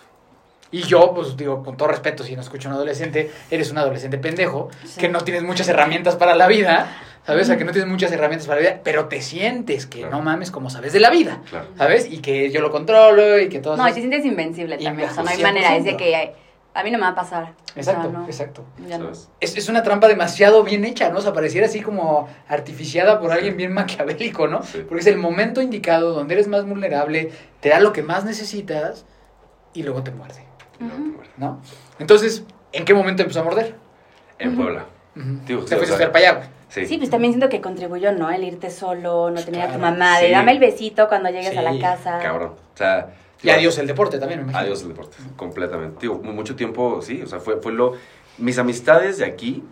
Y yo, pues digo, con todo respeto, si no escucho a un adolescente, eres un adolescente pendejo, Sí. que no tienes muchas herramientas para la vida, ¿sabes? O sea, que no tienes muchas herramientas para la vida, pero te sientes que Claro. no mames como sabes de la vida, Claro. ¿sabes? Y que yo lo controlo y que todo No, y te sientes invencible también. O sea, no hay 100%. manera. Es de que a mí no me va a pasar. O sea, Exacto, no, exacto. ya no. ¿Sabes? Es, es una trampa demasiado bien hecha, ¿no? O sea, pareciera así como artificiada por alguien bien maquiavélico, ¿no? Sí. Porque es el momento indicado donde eres más vulnerable, te da lo que más necesitas y luego te muerde. ¿no? Entonces, ¿en qué momento empezó a morder? En. Puebla. Te o fuiste a sea, hacer para allá, güey. Sí. Sí, pues también siento que contribuyó, ¿no? El irte solo, no tener a tu mamá, de sí. dame el besito cuando llegues a la casa. Cabrón. O sea. Y adiós el deporte también, me imagino. Adiós el deporte. Completamente. Mucho tiempo, sí. O sea, fue, fue lo. Mis amistades de aquí,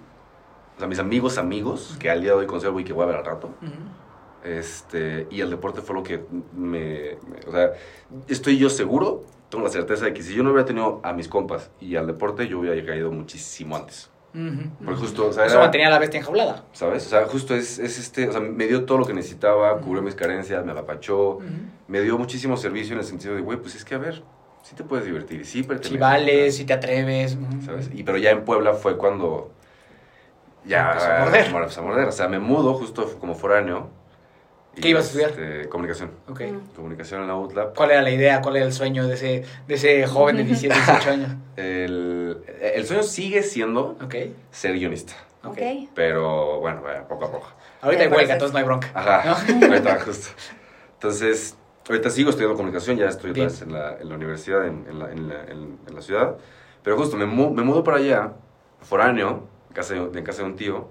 o sea, mis amigos, amigos, que al día de hoy conservo y que voy a ver al rato. Este, y el deporte fue lo que me, me- O sea, estoy yo seguro, tengo la certeza de que si yo no hubiera tenido a mis compas y al deporte, yo hubiera caído muchísimo antes. Porque justo, o sea, Eso era- mantenía a la bestia enjaulada. ¿sabes? O sea, justo es, es este, o sea, me dio todo lo que necesitaba, cubrió mis carencias, me apapachó, me dio muchísimo servicio en el sentido de, güey, pues es que a ver, sí te puedes divertir, sí perteneces, Si vales, si te atreves. ¿sabes? Y pero ya en Puebla fue cuando ya a morder. a morder. O sea, me mudo justo como foráneo. ¿Qué ibas a estudiar? este, comunicación. Ok. Mm. Comunicación en la UTLAP. ¿Cuál era la idea? ¿Cuál era el sueño de ese, de ese joven de 17, 18 años? El, el sueño sigue siendo Ok. ser guionista. Ok. Ok. Pero bueno, vaya, poco a poco. Ahorita hay huelga, entonces no hay bronca. Ajá, ahorita justo. Entonces, ahorita sigo estudiando comunicación, ya estoy otra vez en la, en la universidad, en, en la, en, la, en- en la ciudad. Pero justo, me, mu- me mudo para allá, foráneo, en casa, de, en casa de un tío.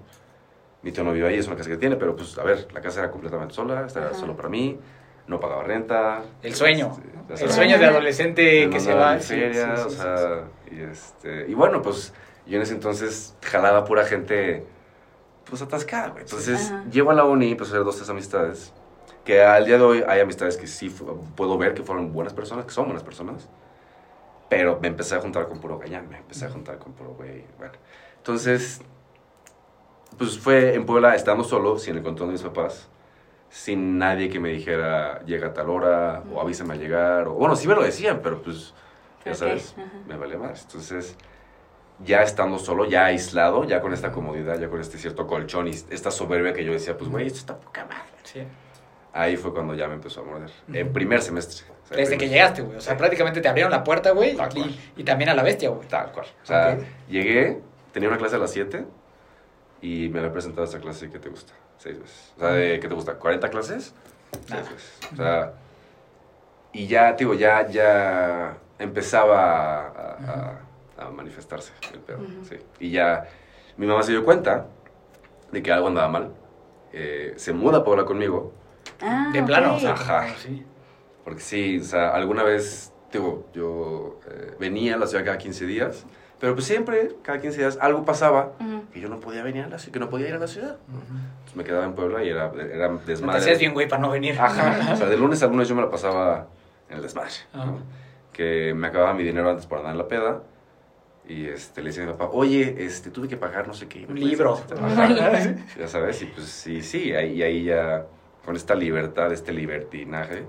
Mi tío no vive ahí, es una casa que tiene, pero pues, a ver, la casa era completamente sola, estaba Ajá. solo para mí, no pagaba renta. El sueño. Este, El sabes. sueño de adolescente que se va. sí, sí, sí, o sí, sea, sí. y, este, y bueno, pues yo en ese entonces jalaba pura gente, pues atascada, güey. Entonces Ajá. llego a la uni, pues a hacer dos, tres amistades, que al día de hoy hay amistades que sí puedo ver que fueron buenas personas, que son buenas personas, pero me empecé a juntar con puro gañán, me empecé a juntar con puro güey, bueno. Entonces, pues fue en Puebla estando solo, sin el control de mis papás, sin nadie que me dijera llega a tal hora o avísame a llegar. O, bueno, sí me lo decían, pero pues, ya sabes, ajá. me vale más. Entonces, ya estando solo, ya aislado, ya con esta comodidad, ya con este cierto colchón y esta soberbia que yo decía, pues, güey, esto está poca madre. Sí. ahí fue cuando ya me empezó a morder. En primer semestre. O sea, Desde que primer- llegaste, güey. O sea, Sí. prácticamente te abrieron la puerta, güey. Y, y también a la bestia, güey. Tal cual. O sea, Ok. llegué, tenía una clase a las 7 y me había presentado esta clase que te gusta. Seis veces. O sea, de, ¿qué te gusta? ¿40 clases? Seis veces. O sea, y ya, digo, ya, ya empezaba a, a- a manifestarse el pedo. Ujú. sí. Y ya mi mamá se dio cuenta de que algo andaba mal. Eh, se muda a Puebla conmigo. Ah, De plano, ok. o sea. Ajá. Sí. Porque sí, o sea, alguna vez, digo, yo eh, venía a la ciudad cada 15 días, pero pues siempre, cada 15 días, algo pasaba Ujú. que yo no podía venir a la ciudad, que no podía ir a la ciudad. Ujú. Entonces me quedaba en Puebla y era, era No te desmadre. hacías bien, güey, para no venir. Ajá, o sea, de lunes a lunes yo me la pasaba en el desmadre, Ajá. ¿no? Que me acababa mi dinero antes por andar en la peda. Y este, le decía a mi papá, oye, este, tuve que pagar no sé qué. ¿me Un libro. Ya sabes, y pues sí, sí, ahí, y ahí ya, con esta libertad, este libertinaje,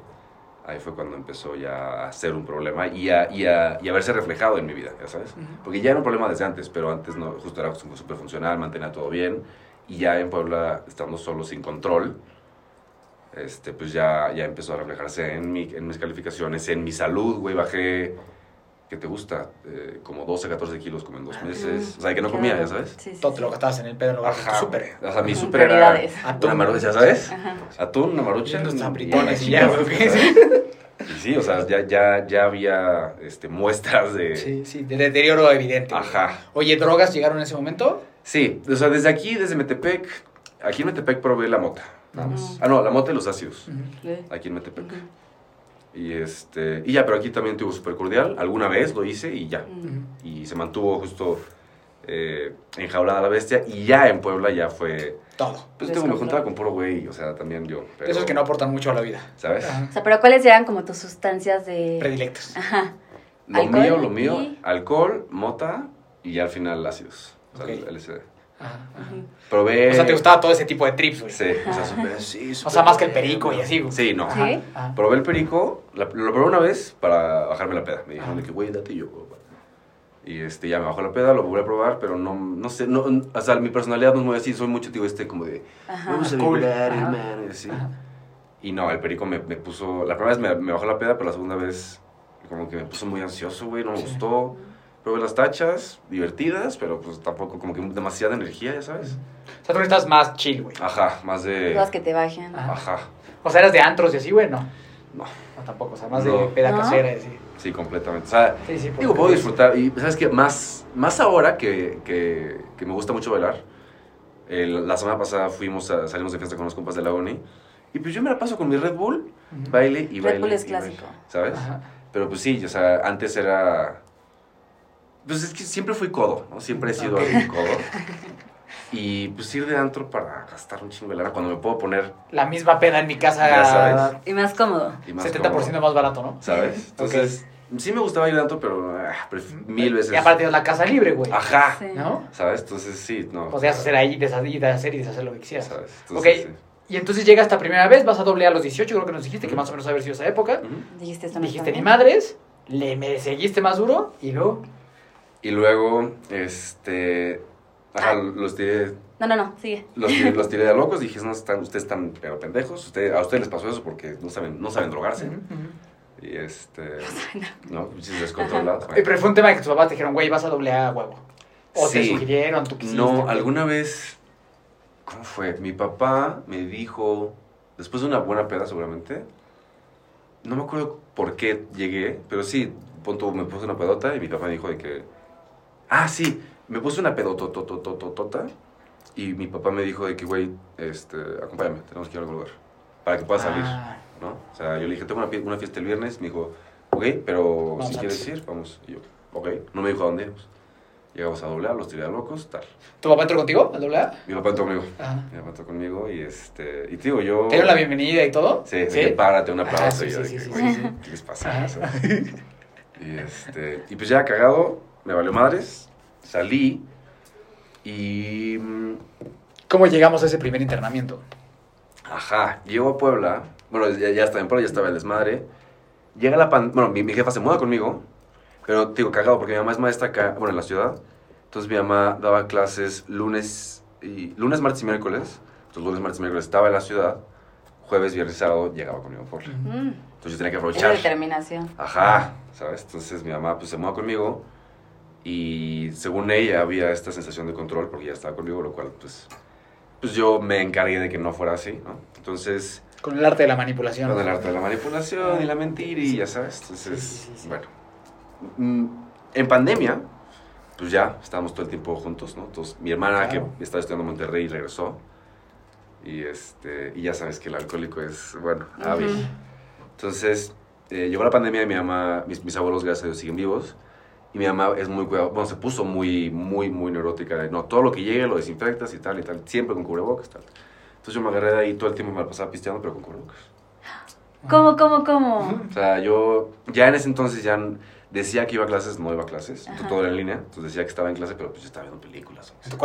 ahí fue cuando empezó ya a ser un problema y a, y a, y a verse reflejado en mi vida, ya sabes. Ujú. Porque ya era un problema desde antes, pero antes no, justo era súper funcional, mantenía todo bien, y ya en Puebla, estando solo sin control, este, pues ya, ya empezó a reflejarse en, mi, en mis calificaciones, en mi salud, güey, bajé, ¿qué te gusta? Eh, como 12, 14 kilos como en dos meses, o sea, que no comía, ya sabes. Sí, sí, Todo te lo gastabas en el pedo en lugar de súper. O sea, mi súper era. Atún. una marucha, ¿sabes? Ajá. Atún, una marucha. Unos y- sabritones y ya. Y sí, o sea, ya, ya, ya había este, muestras de... Sí, sí, de deterioro evidente. Ajá. Oye, ¿drogas llegaron en ese momento? Sí, o sea, desde aquí, desde Metepec, aquí en Metepec probé la mota. nada más. Ah, no, la mota y los ácidos. Ujú. Eh, Aquí en Metepec. ujú, Y este, y ya, pero aquí también tuvo súper cordial. Alguna vez lo hice y ya. ujú. Y se mantuvo justo eh, enjaulada la bestia. Y ya en Puebla ya fue. Todo. Pues tengo, me juntaba con puro güey, o sea, también yo. pero- Esos que no aportan mucho a la vida. ¿Sabes? Ajá. O sea, pero ¿cuáles eran como tus sustancias de... Predilectos. Ajá. Lo Alcohol mío, lo mío, y- alcohol, mota y ya al final ácidos. O sea, el LSD. Ajá. Probé. O sea, te gustaba todo ese tipo de trips, güey. Sí, o sea, súper- sí, O súper sea, más que el perico y así, güey. Sí, no. Sí. Probé el perico, la- lo probé una vez para bajarme la peda. Me dijeron de que, güey, date y yo. güey. Y este, ya me bajó la peda, lo volví a probar, pero no, no sé, no, o sea, mi personalidad no es muy así, soy mucho, digo, este, como de, Ajá. vamos a Cool. vibrar, hermano, y así. Ajá. Y no, el perico me, me puso, la primera vez me, me bajó la peda, pero la segunda vez como que me puso muy ansioso, güey, no me Sí. gustó. Probé las tachas, divertidas, pero pues tampoco como que demasiada energía, ya sabes. O sea, tú estás más chill, güey. Ajá, más de... Las que te bajen. Ajá. Ajá, O sea, eras de antros y así, güey, no. no, No, tampoco. O sea, más de peda ¿No? casera y así. sí, completamente. O sea, Sí, sí. Digo, puedo disfrutar. Y sabes que más, más ahora que, que, que me gusta mucho bailar. el- la semana pasada fuimos a, salimos de fiesta con los compas de la uni. Y pues yo me la paso con mi Red Bull, Ujú. baile y Red baile. Bull es y baile, clásico. ¿Sabes? Ajá. Pero pues sí, o sea, antes era. Pues es que siempre fui codo, ¿no? Siempre he sido Ok. alguien codo. Y pues ir de antro para gastar un chingo de lana cuando me puedo poner La misma peda en mi casa. Ya sabes. Y más cómodo. y más 70% cómodo, más barato, ¿no? ¿Sabes? Entonces, sí me gustaba ir de antro, pero ah, pref- mil veces. Y aparte es la casa libre, güey. Ajá. Sí. ¿No? ¿Sabes? Entonces sí, no. Podías hacer ahí, deshacer y deshacer y deshacer lo que quisieras. ¿Sabes? Ok. Entonces, sí. Y entonces llega esta primera vez, vas a doble a los 18, creo que nos dijiste que más o menos haber sido esa época. Dijiste esto no Dijiste ni madres, le me seguiste más duro y luego. Y luego, este. Ajá, Ah. los tiré. No, no, no, sigue. Los tiré, los tiré de locos, dije, no, están, ustedes están pero pendejos, usted, a ustedes les pasó eso porque no saben, no saben drogarse. Ujú, ujú. Y este, no, pinches descontrolados. Oye, Pero fue un tema de que tus papás te dijeron, güey, vas a doble A huevo. O te Sí. sugirieron, tú quisiste. No, alguna vez, ¿cómo fue? Mi papá me dijo, después de una buena peda seguramente, no me acuerdo por qué llegué, pero sí, punto, me puse una pedota y mi papá me dijo de que, ah, sí, me puse una pedotototototota y mi papá me dijo de que, güey, este, acompáñame, tenemos que ir a algún lugar para que puedas salir, Ah, ¿no? O sea, yo le dije, tengo una, una fiesta el viernes, me dijo, ok, pero Vamos si quieres ir, vamos. Y yo, ok, no me dijo a dónde íbamos. Llegamos a doblar, los tiré a locos, tal. ¿Tu papá entró contigo al doble A? Mi papá entró conmigo. Ajá. Mi papá entró conmigo y este. Y te digo, yo. ¿Te dieron la bienvenida y todo? Sí, de que párate, un aplauso. Ajá, sí, y yo sí, de sí, que, sí, güey, sí. ¿qué les pasa? ¿sabes? Y este. Y pues ya cagado, me valió madres. Salí. Y. mm, ¿Cómo llegamos a ese primer internamiento? Ajá, llego a Puebla. Bueno, ya, ya estaba en Puebla, ya estaba el desmadre. Llega la pan. Bueno, mi, mi jefa se muda conmigo. Pero digo, cagado, porque mi mamá es maestra acá, bueno, en la ciudad. Entonces mi mamá daba clases lunes, y, lunes, martes y miércoles. Entonces lunes, martes y miércoles estaba en la ciudad. jueves, viernes, sábado llegaba conmigo por. Ujú. Mm, Entonces yo tenía que esa aprovechar. determinación. Ajá, ¿sabes? Entonces mi mamá pues se mueva conmigo y según ella había esta sensación de control porque ya estaba conmigo, lo cual pues, pues yo me encargué de que no fuera así, ¿no? Entonces, Con el arte de la manipulación. con el arte de la manipulación y la mentira y ya sabes, entonces, Sí, sí, sí, sí. bueno. Mm, En pandemia, pues ya estábamos todo el tiempo juntos, ¿no? Entonces, mi hermana Claro. que estaba estudiando en Monterrey regresó y, este, y ya sabes que el alcohólico es, bueno, hábil. Ujú. Entonces, eh, llegó la pandemia y mi mamá, mis, mis abuelos, gracias a Dios, siguen vivos. Y mi mamá es muy cuidado, bueno, se puso muy, muy, muy neurótica. de, No, todo lo que llegue lo desinfectas y tal y tal, siempre con cubrebocas tal. Entonces yo me agarré de ahí todo el tiempo me la pasaba pisteando, pero con cubrebocas. ¿Cómo, cómo, cómo? O sea, yo ya en ese entonces ya decía que iba a clases, no iba a clases, Ajá. todo era en línea. Entonces decía que estaba en clase, pero pues yo estaba viendo películas, En tu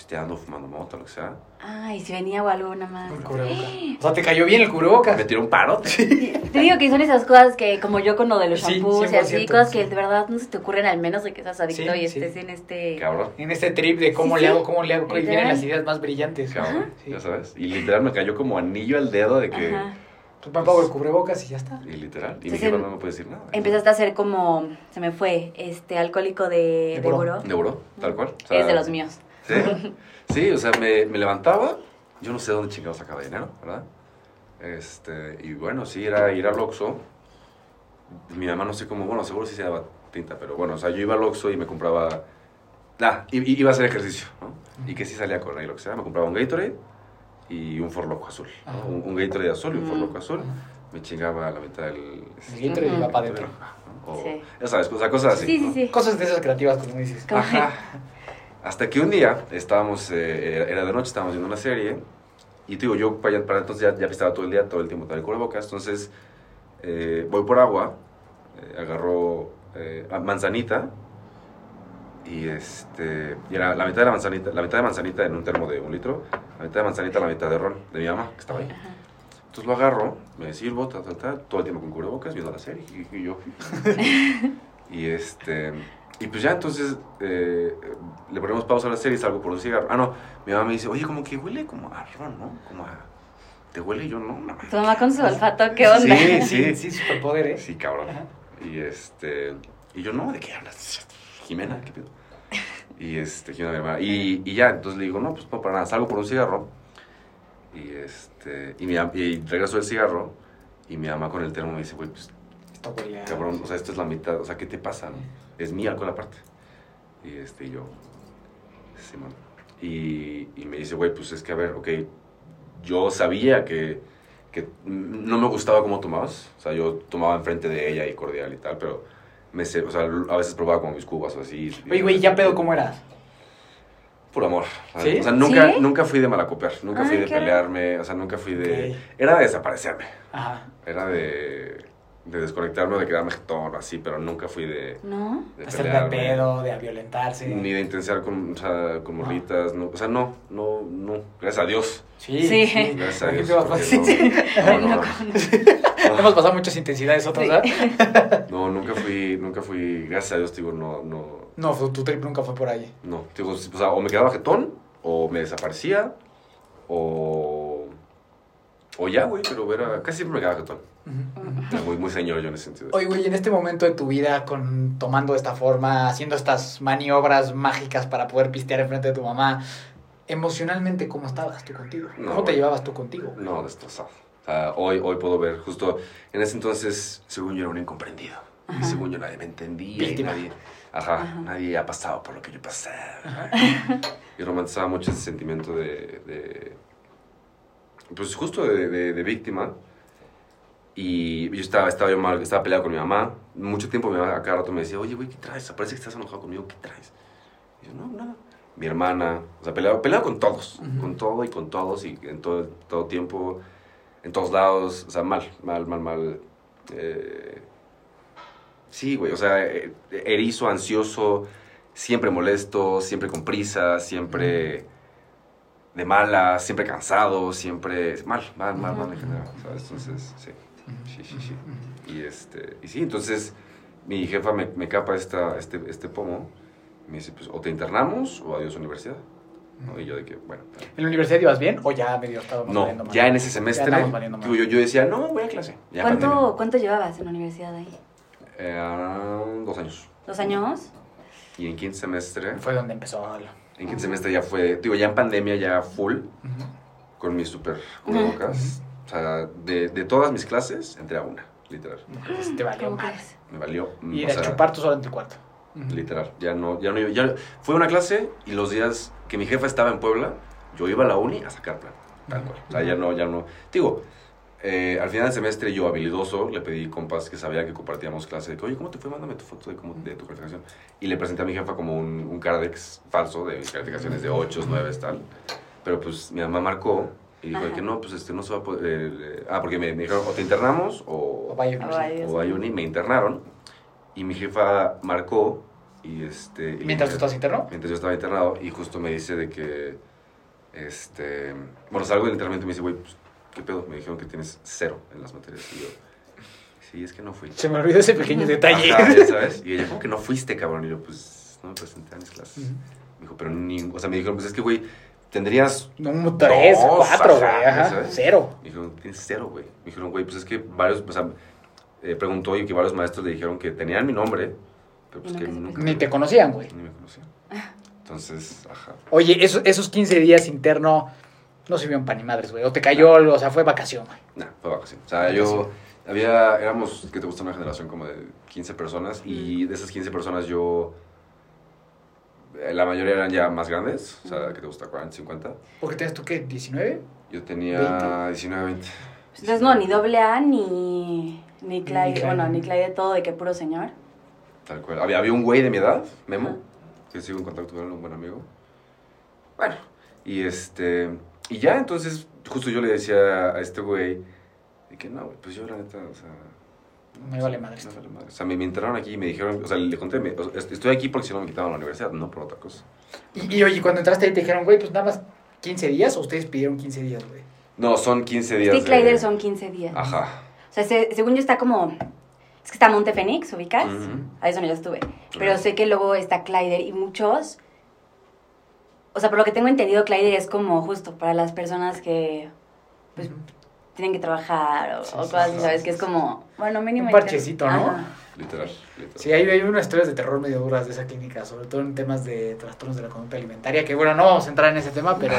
cuarto. pisteando, fumando moto, lo que sea. Ay, si venía o algo nada más. Cubrebocas. O sea, te cayó bien el cubrebocas. Me tiró un parote. Te digo que son esas cosas que, como yo con lo de los Sí, shampoos y así, 100%, cosas que sí. de verdad no se te ocurren al menos de que seas adicto Sí, y sí. estés en este... Cabrón. En este trip de cómo Sí, le sí. hago, cómo le hago, y vienen Literal. las ideas más brillantes. Cabrón, Sí. ya sabes. Y literal me cayó como anillo al dedo de que... Ajá. Pues me pongo el cubrebocas y ya está. Y literal. Y mi Entonces, jefa no me puede decir nada. Empezaste a ser como, se me fue, este, alcohólico de, De de buró. buró. De buró, tal cual. O sea, Eres de los míos. Sí, sí o sea, me, me levantaba, yo no sé dónde chingados sacaba dinero, ¿verdad? Este, y bueno, sí, era ir al Oxxo. Mi mamá no sé cómo, bueno, seguro sí se daba tinta, pero bueno, o sea, yo iba al Oxxo y me compraba... Ah, iba a hacer ejercicio, ¿no? Y que sí salía a correr y lo que sea. Me compraba un Gatorade y un Forloco azul. Un, un Gatorade azul y un Mm. Forloco azul. Me chingaba a la mitad del... El Gatorade iba para adentro. O, Sí. Ya sabes, o sea, cosas así. Sí, sí, ¿no? sí. Cosas de esas creativas, como dices. Ajá. Hasta que un día estábamos, eh, era- de noche, estábamos viendo una serie. Y te digo, yo para, entonces ya, ya estaba todo el día, todo el tiempo el cubrebocas. Entonces eh, voy por agua, eh, agarro eh, manzanita. Y este. Y era la mitad de la manzanita, la mitad de manzanita en un termo de un litro, la mitad de manzanita, la mitad de ron de mi mamá, que estaba ahí. Entonces lo agarro, me sirvo, ta, ta, ta, todo el tiempo con cubrebocas, viendo la serie, y, y yo. y este. Y pues ya entonces eh, le ponemos pausa a la serie y salgo por un cigarro. Ah, no, mi mamá me dice, oye, como que huele como a ron, ¿no? Como a. ¿Te huele? Y yo, no, mamá. Tu mamá con su olfato, ¿qué onda? Sí, Sí, sí, superpoder, ¿eh? Sí, cabrón. Ajá. Y este. Y yo, no, ¿de qué hablas? Jimena, ¿qué pedo? Y este, Jimena, mi hermana. Y, y ya, entonces le digo, no, pues no para nada, salgo por un cigarro. Y este. Y, mi, y regreso del cigarro. Y mi mamá con el termo me dice, güey, pues Esto huele a- cabrón, o sea, esto es la mitad, o sea, ¿qué te pasa? no? Es mi alcohol aparte. Y este, yo, Simón. Y, y me dice, güey, pues es que, a ver, ok, yo sabía que, que no me gustaba cómo tomabas, o sea, yo tomaba enfrente de ella y cordial y tal, pero me sé, o sea, a veces probaba como mis cubas o así. Oye, güey, ¿ya pedo cómo eras? Por amor. ¿Sí? O sea, nunca, ¿Sí? nunca fui de malacopiar, nunca fui Ay, de qué pelearme, o sea, nunca fui de... Era de desaparecerme, Ajá. era de, de desconectarme, de quedarme jetón, así, pero nunca fui de... ¿No? de Hacer de pedo, de a violentarse. Ni de intensiar con, o sea, con No. morritas, no, o sea, no, no, no, gracias a Dios. Sí, Sí. sí. Gracias a Aquí Dios. no, no, no, Hemos pasado muchas intensidades otras, Sí. ¿verdad? no, nunca fui, nunca fui, gracias a Dios, digo, no, no, No, tu tu trip nunca fue por ahí. no, digo, o sea, o me quedaba jetón, o me desaparecía, o, o ya, güey, pero era, casi siempre me quedaba jetón. Era muy, muy señor yo en ese sentido. Oye, güey, en este momento de tu vida, con tomando esta forma, haciendo estas maniobras mágicas para poder pistear enfrente de tu mamá, emocionalmente, ¿cómo estabas tú contigo? No, ¿Cómo te llevabas tú contigo? No, destrozado. O sea, hoy, hoy puedo ver, justo en ese entonces, según yo era un incomprendido. Y según yo nadie me entendía. y nadie, ajá, Ajá. nadie ha pasado por lo que yo pasé. Y romantizaba mucho ese sentimiento de, de- pues justo de, de- de víctima. Y yo estaba, estaba yo mal, estaba peleado con mi mamá. Mucho tiempo mi mamá a cada rato me decía, oye, güey, ¿qué traes? Parece que estás enojado conmigo, ¿qué traes? Y yo, no, nada. Mi hermana, o sea, peleado, peleado con todos, con todo y con todos y en todo, todo tiempo, en todos lados, o sea, mal, mal, mal, mal. Eh, sí, güey, o sea, eh, erizo, ansioso, siempre molesto, siempre con prisa, siempre de mala, siempre cansado, siempre mal, mal, mal, mal en general, ¿sabes? Entonces, sí, sí, sí, sí. Y, este, y sí, entonces mi jefa me, me capa esta, este, este pomo me dice, pues, o te internamos o adiós universidad. ¿no? Y yo de que, bueno. ¿En la universidad ibas bien o ya medio estábamos No, valiendo mal? ya en ese semestre, digo, yo, yo decía, no, voy a clase. Ya ¿Cuánto. ¿Cuánto llevabas en la universidad ahí? Eh, dos años. ¿Dos años? Y en quince semestre, Fue donde empezó lo- en quince semestre ya fue, digo, ya en pandemia ya full, con mis super cubrebocas. O sea, de, de todas mis clases, entré a una, literal. Entonces te valió. Me valió. Y o era sea, chupar tú solo en tu cuarto. Literal, ya no, ya no iba, ya, fue una clase y los días que mi jefa estaba en Puebla, yo iba a la uni a sacar plan, tal cual. O sea, ya no, ya no, digo, eh, al final del semestre yo habilidoso le pedí compas que sabía que compartíamos clase, de que, oye, ¿cómo te fue? Mándame tu foto de, cómo, de tu calificación. Y le presenté a mi jefa como un, un cardex falso de mis calificaciones de 8, 9, tal. Pero pues mi mamá marcó y dijo Ajá. que no, pues este no se va a poder, eh, ah, porque me, me dijeron, o te internamos o, O vaya, O me internaron y mi jefa marcó y este... y Mientras tú estás interno. Mientras yo estaba internado y justo me dice de que, este, bueno, salgo del internamiento y me dice, güey, pues, ¿qué pedo? Me dijeron que tienes cero en las materias y yo, sí, es que no fui. Se me olvidó ese pequeño detalle. Ajá, ya sabes, y ella, ¿cómo que no fuiste, cabrón? Y yo, pues, no me presenté a mis clases. Ujú. Me dijo, pero ni, o sea, me dijeron, pues es que, güey, tendrías Un tres, Dos, cuatro, ajá, güey. Ajá. ¿sabes? Cero. Me dijeron, tienes cero, güey. Me dijeron, güey, pues es que varios, o sea, eh, preguntó y que varios maestros le dijeron que tenían mi nombre, pero pues Y que nunca. Ni me- te conocían, güey. Ni me conocían. Entonces, ajá. Oye, esos, esos 15 días interno no sirvieron para ni madres, güey. O te cayó algo, o sea, fue vacación, güey. Nah, fue vacación. O sea, yo había, éramos, que te gusta una generación como de 15 personas y de esas 15 personas yo, eh, la mayoría eran ya más grandes, o sea, que te gusta 40, 50. ¿Por qué tienes tú qué? ¿19? Yo tenía 19, 20. Entonces no, ni doble A ni, ni Clyde. Ni Clyde. Bueno, ni Clyde de todo, de que puro señor. Tal cual. Había, había un güey de mi edad, Memo, que sigo en contacto con él, un buen amigo. Bueno, y este, y ya entonces, justo yo le decía a este güey, de que no, güey, pues yo la neta, o sea... Me vale madre Me vale madre. O sea, me, me internaron aquí y me dijeron, o sea, le conté, me- o sea, est- estoy aquí porque si no me quitaban la universidad, no por otra cosa. Y, y oye, cuando entraste ahí te dijeron, güey, pues nada más 15 días o ustedes pidieron 15 días, güey. No, son 15 Es días. Clyde de- son 15 días. Ajá. O sea, se- según yo está como... Es que está Monte Fénix, ¿ubicas? Ujú. Ahí es donde yo estuve. Pero sé que luego está Clyder y muchos... O sea, por lo que tengo entendido, Clyder es como justo para las personas que pues, tienen que trabajar o, Sí, o sí, cosas así, ¿sabes? sí, Que es como, bueno, mínimo... Un parchecito, ¿no? Ajá. Literal, literal. Sí, hay, hay unas historias de terror medio duras de esa clínica, sobre todo en temas de trastornos de la conducta alimentaria, que bueno, no vamos a entrar en ese tema, pero...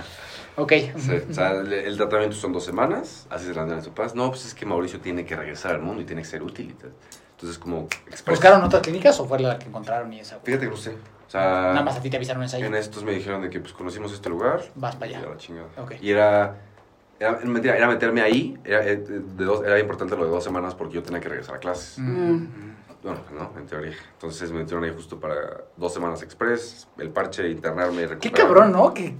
ok. Sí, o sea, el, el tratamiento son dos semanas, así se la dan a sus papás. No, pues es que Mauricio tiene que regresar al mundo y tiene que ser útil y tal. Entonces, como... express- ¿Buscaron otras clínicas o fue la que encontraron y esa? Fíjate que no sé. O sea, Nada más a ti te avisaron esa en estos me dijeron de que pues conocimos este lugar. Vas para y allá. a la chingada. Ok. Y era... Era, mentira, era meterme ahí, era, eh, de dos, era importante lo de dos semanas porque yo tenía que regresar a clases. Mm. Bueno, no, en teoría. Entonces me metieron ahí justo para dos semanas express, el parche, internarme y Qué recuperarme. cabrón, ¿no? Que,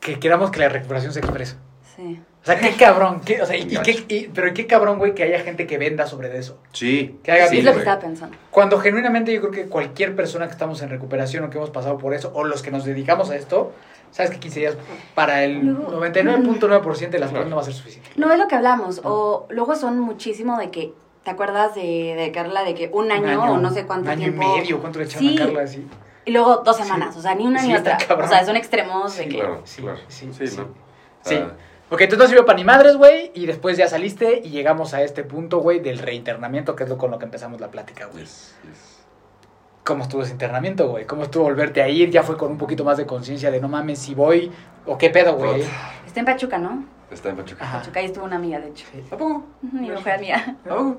que queramos que la recuperación sea expresa. Sí. O sea, qué cabrón. Qué, o sea, y, qué, y- pero qué cabrón, güey, que haya gente que venda sobre de eso. Sí. Que haga sí, es lo que estaba pensando. Cuando genuinamente yo creo que cualquier persona que estamos en recuperación o que hemos pasado por eso, o los que nos dedicamos a esto, sabes que 15 días para el Luego- 99.9% de las personas no va a ser suficiente. No es lo que hablamos. O luego son muchísimo de que, ¿te acuerdas de, de Carla? De que un año, o no sé cuánto un año tiempo. y medio, ¿cuánto le echaron Sí. a Carla así? Y luego dos semanas, o sea, ni un Sí, año está atrás. cabrón. O sea, son extremos de Sí, que. Claro, Sí, claro. sí, Sí, sí. ¿no? Sí. Ah, Ok, entonces no sirvió para ni madres, güey, y después ya saliste y llegamos a este punto, güey, del reinternamiento, que es lo con lo que empezamos la plática, güey. yes, yes. ¿Cómo estuvo ese internamiento, güey? ¿Cómo estuvo volverte a ir? Ya fue con un poquito más de conciencia de no mames si voy o qué pedo, güey. Está en Pachuca, ¿no? Está en Pachuca. Ajá. Pachuca, ahí estuvo una amiga, de hecho. Sí. ¿A poco? Mi mejor amiga. ¿A poco?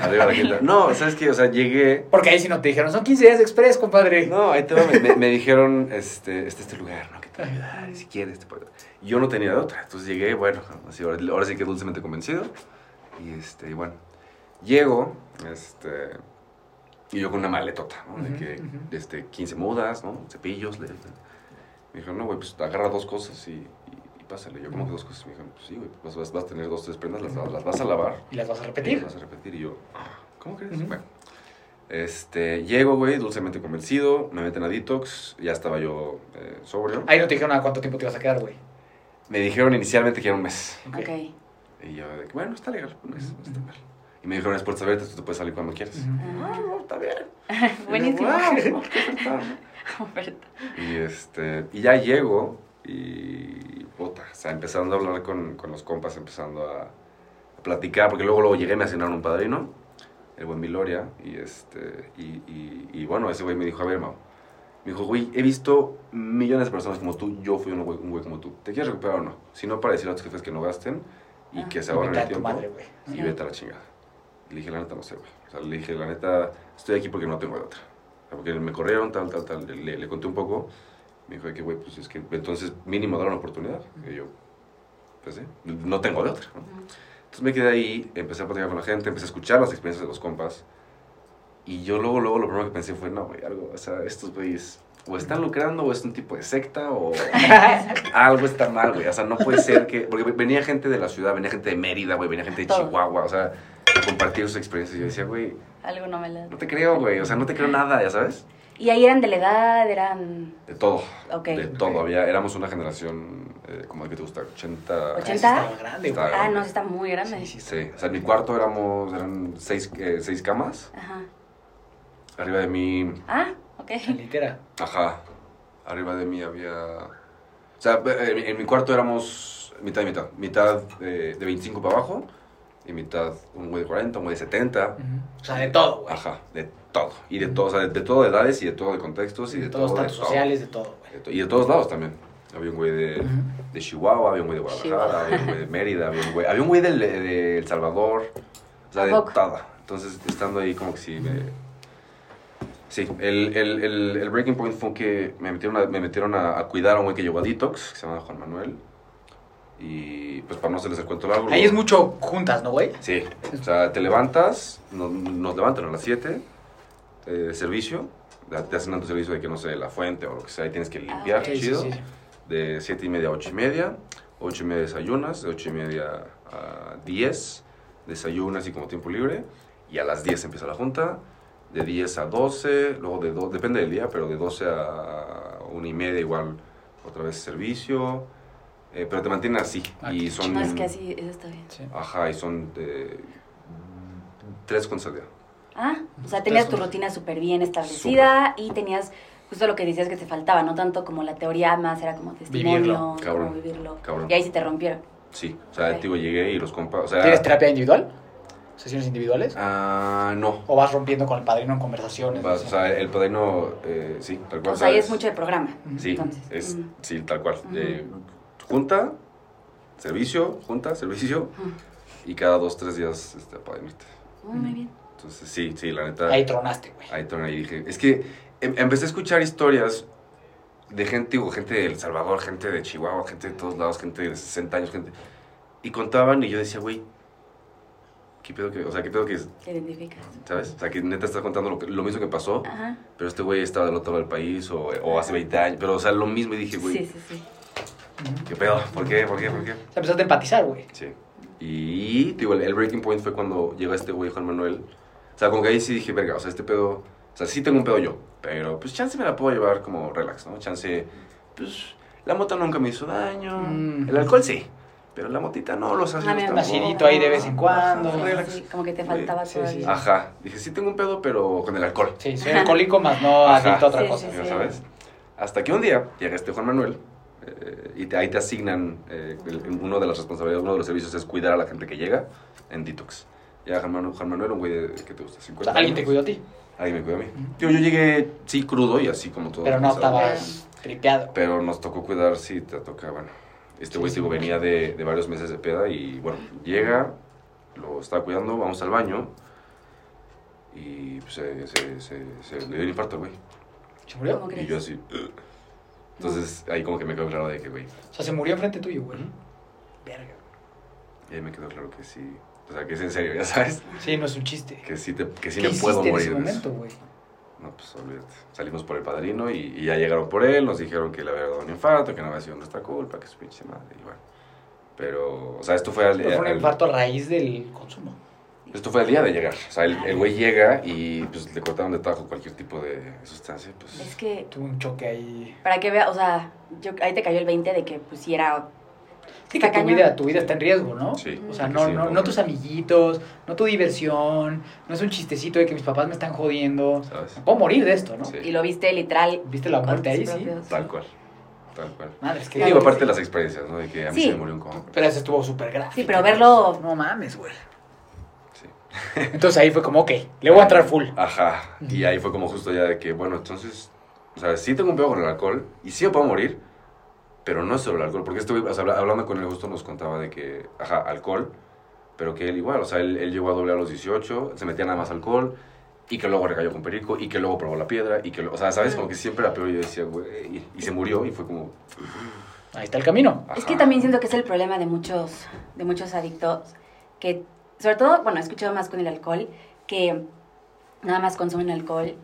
Arriba la quinta. No, ¿sabes qué? O sea, llegué... Porque ahí sí no te dijeron, son 15 días de express, compadre. No, ahí te va, me, me- dijeron, este, este, este lugar, ¿no? Que te va a ayudar, si quieres, te puedo... Y yo no tenía de otra, entonces llegué, bueno, así, ahora, ahora sí que dulcemente convencido. Y, este, y bueno, llego, este, y yo con una maletota, ¿no? De que, ujú. este, 15 mudas, ¿no? Cepillos, le- le- Me dijeron, no, güey, pues agarra dos cosas y pásale. Yo, como que dos cosas? Me dijeron, pues sí, güey, vas, vas, vas a tener dos, tres prendas, las, las vas a lavar. Y las vas a Y repetir. las vas a repetir. Y yo, ¿cómo crees? Bueno, este, llego, güey, dulcemente convencido, me meten a detox, ya estaba yo eh, sobrio. Ahí no te dijeron a cuánto tiempo te ibas a quedar, güey. Me dijeron inicialmente que era un mes. Ok. Y yo, de que, bueno, está legal, un mes, no está mal. Y me dijeron, es puertas abiertas, tú te puedes salir cuando quieras. Ah, no, está bien. Buenísimo. Y yo, "Wow, qué oferta", ¿no? Oferta. Y, este, y ya llego y, puta, o sea, empezando a hablar con, con los compas, empezando a, a platicar, porque luego, luego llegué, me asignaron un padrino, el buen Miloria, y, este, y, y, y bueno, ese güey me dijo, a ver, Mau, me dijo, güey, he visto millones de personas como tú, yo fui un güey, un güey como tú, ¿te quieres recuperar o no? Si no, para decir a tus jefes que no gasten y Ah. que se ahorren el tiempo madre, y vete a la chingada. Y le dije, la neta, no sé, güey. O sea, le dije, la neta, estoy aquí porque no tengo de otra. O sea, porque me corrieron, tal, tal, tal. Le, le conté un poco. Me dijo que, güey, pues es que entonces mínimo dar una oportunidad. Y yo, pues sí, no tengo de otra. ¿no? Entonces me quedé ahí, empecé a platicar con la gente, empecé a escuchar las experiencias de los compas. Y yo luego, luego lo primero que pensé fue, no, güey, algo, o sea, estos güeyes o están lucrando o es un tipo de secta o algo está mal, güey. O sea, no puede ser que... Porque venía gente de la ciudad, venía gente de Mérida, güey, venía gente de Todo. Chihuahua, o sea, compartir sus experiencias. Y yo decía, güey, Algo no me la... no te creo, güey, o sea, no te creo nada, ya sabes. Y ahí eran de la edad, eran... De todo, Ok. de todo. Había, éramos una generación, eh, como de que te gusta, 80... ¿80? Ah, sí Estaba grande, Estaba. Ah, no, sí está muy grande. Sí, sí, Sí, o sea, en mi cuarto éramos, eran seis, eh, seis camas. Ajá. Arriba de mí, Ah, ok. Litera. ajá, arriba de mí había... O sea, en, mi- en mi cuarto éramos mitad y mitad. Mitad eh, de 25 para abajo y mitad un güey de 40, un güey de 70. Ujú. O sea, de todo, güey. Ajá, de todo. Y de todo, o sea, de, de todo de edades y de todo de contextos y de, de todos todo. estatus de todo. sociales, de todo, güey. De to- Y de todos lados también. Había un güey de, de Chihuahua, había un güey de Guadalajara, Chihuahua. había un güey de Mérida, había un güey, había un güey del- de, de El Salvador. O sea, ¿A de todo. Entonces, estando ahí como que sí me... Sí, el, el, el, el breaking point fue que me metieron, a, me metieron a, a cuidar a un güey que llegó a Detox, que se llama Juan Manuel. Y pues para no hacerles el cuento largo... Ahí es mucho juntas, ¿no, güey? Sí, o sea, te levantas, nos, nos levantan a las 7, eh, servicio, te hacen tu servicio de que no sé, la fuente o lo que sea, y tienes que limpiar, ok. Sí, sí, chido. sí. De 7 y media a 8 y media, 8 y media desayunas, de 8 y media a 10, desayunas y como tiempo libre, y a las 10 empieza la junta, de 10 a 12, luego de do- depende del día, pero de 12 a 1 y media igual otra vez servicio, eh, pero te mantienen así, Ah, y son... Es que así, eso está bien. Sí. Ajá, y son eh, tres con al día. Ah, o sea, tenías tu rutina súper bien establecida y tenías justo lo que decías que te faltaba, no tanto como la teoría, más era como testimonio, Vivirlo, como vivirlo. cabrón. Y ahí sí te rompieron. Sí, o sea, Ok. digo, llegué y los compas, o sea... ¿Tienes terapia individual? ¿Sesiones individuales? Ah, no. ¿O vas rompiendo con el padrino en conversaciones? Vas, o sea, el padrino, eh, sí, tal cual. O sea, ahí es mucho de programa. Sí, entonces. es, sí, tal cual. Eh, junta, servicio, junta, servicio, y cada dos, tres días este, apadrinarte. Oh, muy bien. Entonces, sí, sí, la neta. Ahí tronaste, güey. Ahí torné y dije, es que em- empecé a escuchar historias de gente, digo, gente de El Salvador, gente de Chihuahua, gente de todos lados, gente de 60 años, gente... Y contaban y yo decía, güey, ¿qué pedo que, o sea, qué pedo que es, Te identificas. ¿sabes? O sea, que neta está contando lo, que- lo mismo que pasó, Ajá. pero este güey estaba del otro lado del país o, o hace 20 años, pero, o sea, lo mismo y dije, güey, Sí, sí, sí. ¿qué pedo? ¿Por qué? ¿Por qué? ¿Por qué? O sea, empezaste a empatizar, güey. Sí. Y, digo, el, el breaking point fue cuando llegó este güey, Juan Manuel. O sea, como que ahí sí dije, verga, o sea, este pedo... O sea, sí tengo un pedo yo, pero pues chance me la puedo llevar como relax, ¿no? Chance, pues, la moto nunca me hizo daño. Mm. El alcohol sí, pero la motita no, los Ah, ácidos mira, Un tampoco. acidito ahí de vez en cuando. Ajá, Sí, relax. sí, como que te faltaba Sí, sí, todavía. Ajá. Dije, sí tengo un pedo, pero con el alcohol. Sí, soy alcohólico, más no Ajá. adicto a otra Sí, cosa. sí, ¿ya ¿Sabes? Hasta que un día llega este Juan Manuel eh, y te- ahí te asignan, eh, el- uno de las responsabilidades, uno de los servicios es cuidar a la gente que llega en detox. Ya Juan Manuel, Juan Manuel un güey de, ¿qué te gusta? O 50 sea, alguien te años. cuidó a ti, Alguien me cuidó a mí. Tío, yo llegué, sí, crudo y así como todo. pero no cansado. estabas tripeado. Pero nos tocó cuidar, sí, te toca, bueno. Este güey, Sí, digo, sí, venía de, de varios meses de peda y, bueno, llega, lo estaba cuidando, vamos al baño y pues, se, se, se, se le dio el infarto güey. ¿Se murió? ¿Cómo Y crees? yo así. "Ugh". Entonces ahí como que me quedó claro de que, güey. O sea, se murió enfrente tuyo, güey. Verga. Y ahí me quedó claro que sí. O sea, que es en serio, ya sabes. Sí, no es un chiste. Que sí, te, que sí ¿Qué me puedo en morir. ese de eso. momento, güey? No, pues olvídate. Salimos por el padrino y, y ya llegaron por él. Nos dijeron que le había dado un infarto, que no había sido nuestra culpa, que su pinche madre. Y bueno. Pero, o sea, esto fue al, Pero fue un infarto a raíz del consumo. Esto fue el día de llegar. O sea, el, el güey llega y pues le cortaron de tajo cualquier tipo de sustancia. Pues, Es que, Tuvo un choque ahí. para que vea, o sea, yo, ahí te cayó el 20 de que pues sí era Sí, que tu vida, tu vida está en riesgo, ¿no? Sí. O sea, no, sí, no, no, tus amiguitos, no tu diversión, no es un chistecito de que mis papás me están jodiendo. ¿Sabes? Me puedo morir de esto, ¿no? Sí. Y lo viste literal. ¿Viste la muerte ahí? Sí. Tal cual. Tal cual. Madre, es que Y digo, aparte de las experiencias, ¿no? De que a mí Sí. se me murió un compa. Pero eso estuvo súper gráfico. Sí, pero verlo- No mames, güey. Sí. Entonces ahí fue como, ok, le voy a entrar full. Ajá. Y ahí fue como justo ya de que, bueno, entonces, o sea, sí tengo un pedo con el alcohol y sí me puedo morir, pero no es solo el alcohol. Porque estuve, o sea, hablando con él justo nos contaba de que, ajá, alcohol, pero que él igual, o sea, él, él llegó a doble a los 18, se metía nada más alcohol y que luego recayó con perico y que luego probó la piedra y que, lo- o sea, ¿sabes? Como que siempre era peor y yo decía, güey, y, y se murió y fue como, Ahí está el camino. Es que también siento que es el problema de muchos, de muchos adictos, que sobre todo, bueno, he escuchado más con el alcohol, que nada más consumen alcohol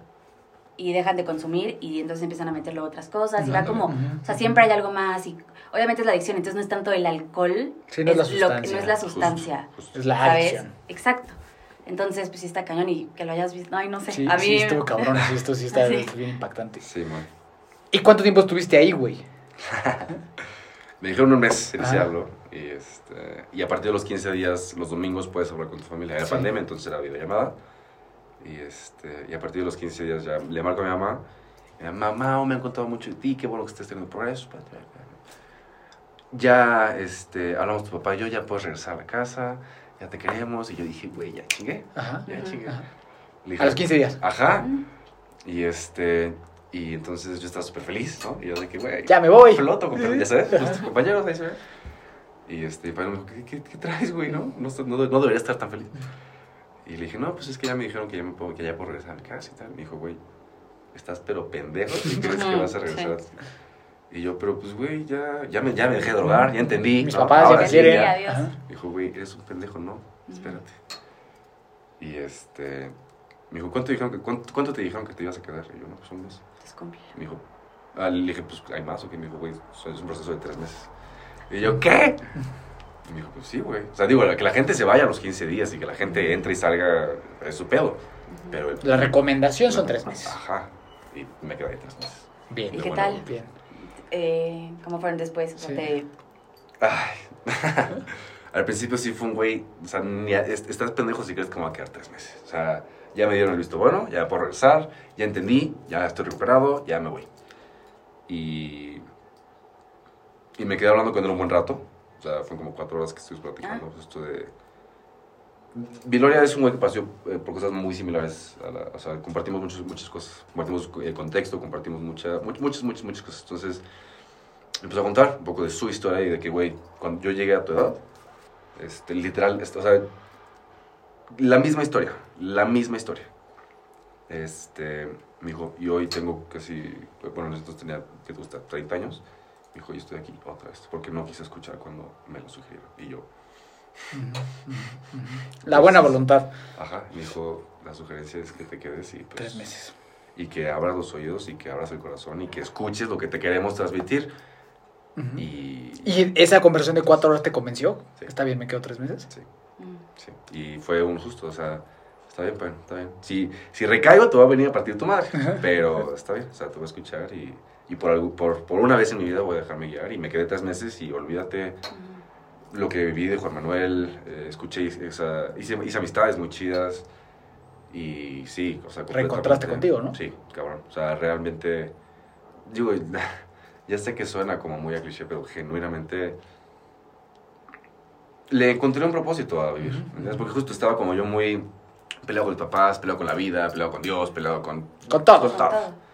y dejan de consumir y entonces empiezan a meterle otras cosas y va como, o sea, siempre hay algo más y obviamente es la adicción, entonces no es tanto el alcohol, Sí, no es la que- sustancia. no es la sustancia. Es la ¿sabes? adicción. Exacto. Entonces, pues sí está cañón y que lo hayas visto, ay, no sé, Sí, a mí... sí, estuvo cabrón. Sí, esto sí está Sí. bien impactante. Sí, man. ¿Y cuánto tiempo estuviste ahí, güey? Me dijeron un mes Ah. iniciarlo y, este, y a partir de los 15 días, los domingos puedes hablar con tu familia. Era Sí. pandemia, entonces era videollamada. Y, este, y a partir de los 15 días ya le marco a mi mamá. Y mi mamá, mamá, me han contado mucho de ti, qué bueno que estés teniendo progreso. pa, pa, pa". Ya este, hablamos tu papá y yo, ya puedes regresar a la casa, ya te queremos. Y yo dije, güey, ya chingué, Ajá. ya chingué. Ajá. Dije, A los 15 días. Ajá. Y este, y entonces yo estaba súper feliz, ¿no? Y yo de que, güey, Ya me voy. floto, ya sabes, los compañeros ahí se ven. Y este, y me dijo, ¿qué, qué, qué traes, güey, no? No, no? no debería estar tan feliz. Y le dije, no, pues es que ya me dijeron que ya, me puedo, que ya puedo regresar a mi casa y tal. Me dijo, güey, estás pero pendejo, ¿y crees que vas a regresar? sí. Y yo, pero pues, güey, ya, ya, me, ya me dejé de drogar, ya entendí. Mis ¿no? papás ya Ahora me sí, quieren. ya. adiós. Ajá. Dijo, güey, eres un pendejo, no, espérate. Y este, me dijo, ¿cuánto, dijeron que, cuánto, cuánto te dijeron que te ibas a quedar? Y yo, no, pues un mes. Me dijo, ah, le dije, pues hay más o qué. Me dijo, güey, es un proceso de tres meses. Y yo, ¿qué? Y me dijo, pues sí, güey. O sea, digo, que la gente se vaya a los 15 días y que la gente entre y salga es su pedo. Pero La recomendación son tres meses. Ajá. Y me quedé ahí tres meses. Bien. ¿Y qué bueno, tal? Bien. Eh, ¿Cómo fueron después? Sí. te- Ay. Al principio sí fue un güey, o sea, ni a- est- estás pendejo si crees que me va a quedar tres meses. O sea, ya me dieron el visto bueno, ya puedo regresar, ya entendí, ya estoy recuperado, ya me voy. Y, y me quedé hablando con él un buen rato. O sea, fueron como cuatro horas que estuvimos platicando. Esto de... Viloria es un güey que pasó eh, por cosas muy similares. A la- o sea, compartimos muchas, muchas cosas. Compartimos el contexto, compartimos mucha, much- muchas, muchas, muchas cosas. Entonces, empezó a contar un poco de su historia y de que, güey, cuando yo llegué a tu edad, este, literal, este, o sea, la misma historia, la misma historia. Este, me dijo, y hoy tengo casi, bueno, entonces tenía, ¿qué te gusta? 30 años. Dijo, y estoy aquí otra vez, porque no quise escuchar cuando me lo sugirieron. Y yo, La buena voluntad. ajá, me dijo, la sugerencia es que te quedes y pues... Tres meses. Y que abras los oídos y que abras el corazón y que escuches lo que te queremos transmitir. Ujú. Y, ¿Y esa conversación de cuatro horas te convenció? Sí. Está bien, me quedo tres meses. Sí. Mm. Sí, y fue un justo, o sea, está bien, bueno, está bien. Si, si recaigo, te va a venir a partir tu madre, pero está bien, o sea, te voy a escuchar y, y por, algo, por, por una vez en mi vida voy a dejarme guiar. Y me quedé tres meses y olvídate lo que viví de Juan Manuel, eh, escuché, esa, hice, hice amistades muy chidas y sí, o sea, Reencontraste contigo, ¿no? Sí, cabrón, o sea, realmente, digo, ya sé que suena como muy a cliché, pero genuinamente le encontré un propósito a vivir. Porque justo estaba como yo muy peleado con mis papás, peleado con la vida, peleado con Dios, peleado con... Con todo. Con todo.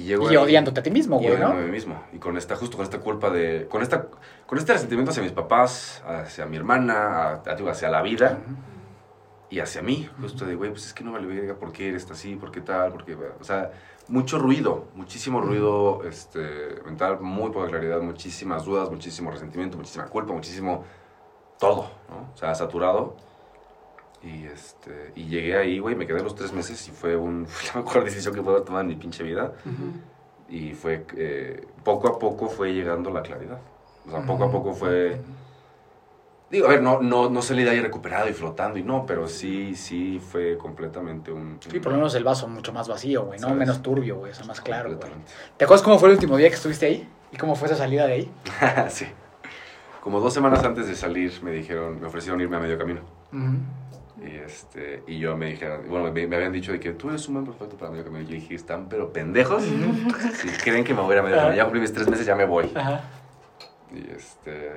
Y, llego Y odiándote a ti mismo, güey, ¿no? odiándome a mí mismo. Y con esta, justo con esta culpa de... Con, esta, con este resentimiento hacia mis papás, hacia mi hermana, hacia la vida y hacia mí. Justo de, güey, pues es que no vale verga, ¿por qué eres así? ¿Por qué tal? ¿Por qué? O sea, mucho ruido, muchísimo ruido este, mental, muy poca claridad, muchísimas dudas, muchísimo resentimiento, muchísima culpa, muchísimo todo, ¿no? O sea, saturado. Y, este, y llegué ahí, güey, me quedé los tres meses y fue un, fue la mejor decisión que puedo haber tomado en mi pinche vida. Y fue, eh, poco a poco fue llegando la claridad. O sea, poco a poco fue... Digo, a ver, no, no, no salí de ahí recuperado y flotando y no, pero sí, sí fue completamente un... Sí, por lo menos el vaso mucho más vacío, güey, ¿no? ¿Sabes? Menos turbio, güey, o sea, más claro, güey. ¿Te acuerdas cómo fue el último día que estuviste ahí? ¿Y cómo fue esa salida de ahí? sí. como dos semanas antes de salir me dijeron, me ofrecieron irme a medio camino. Ujú. Y, este, y yo me dijeron, bueno, me, me habían dicho de que tú eres un man perfecto para medio camino. Y yo dije, están pero pendejos. Si creen que me voy a ir a medio camino, ya cumplí mis tres meses, ya me voy. Ajá. Y este,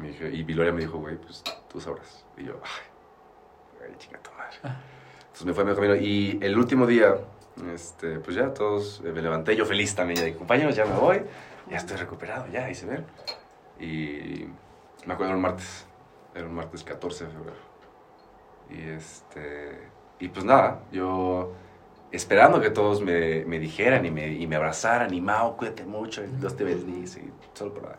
me dije, y Viloria me dijo, güey, pues tú sabrás. Y yo, ay, ay chinga tu madre. Entonces me fui a medio camino. Y el último día, este, pues ya todos, eh, me levanté yo feliz también. Ya dije, compañeros, ya me voy, ya estoy recuperado, ya, y se ven. Y me acuerdo era un martes, era un martes 14 de febrero. Y este, y pues nada, yo esperando que todos me, me dijeran y me, y me abrazaran, y Mao, cuídate mucho, Dios te bendice, y solo para...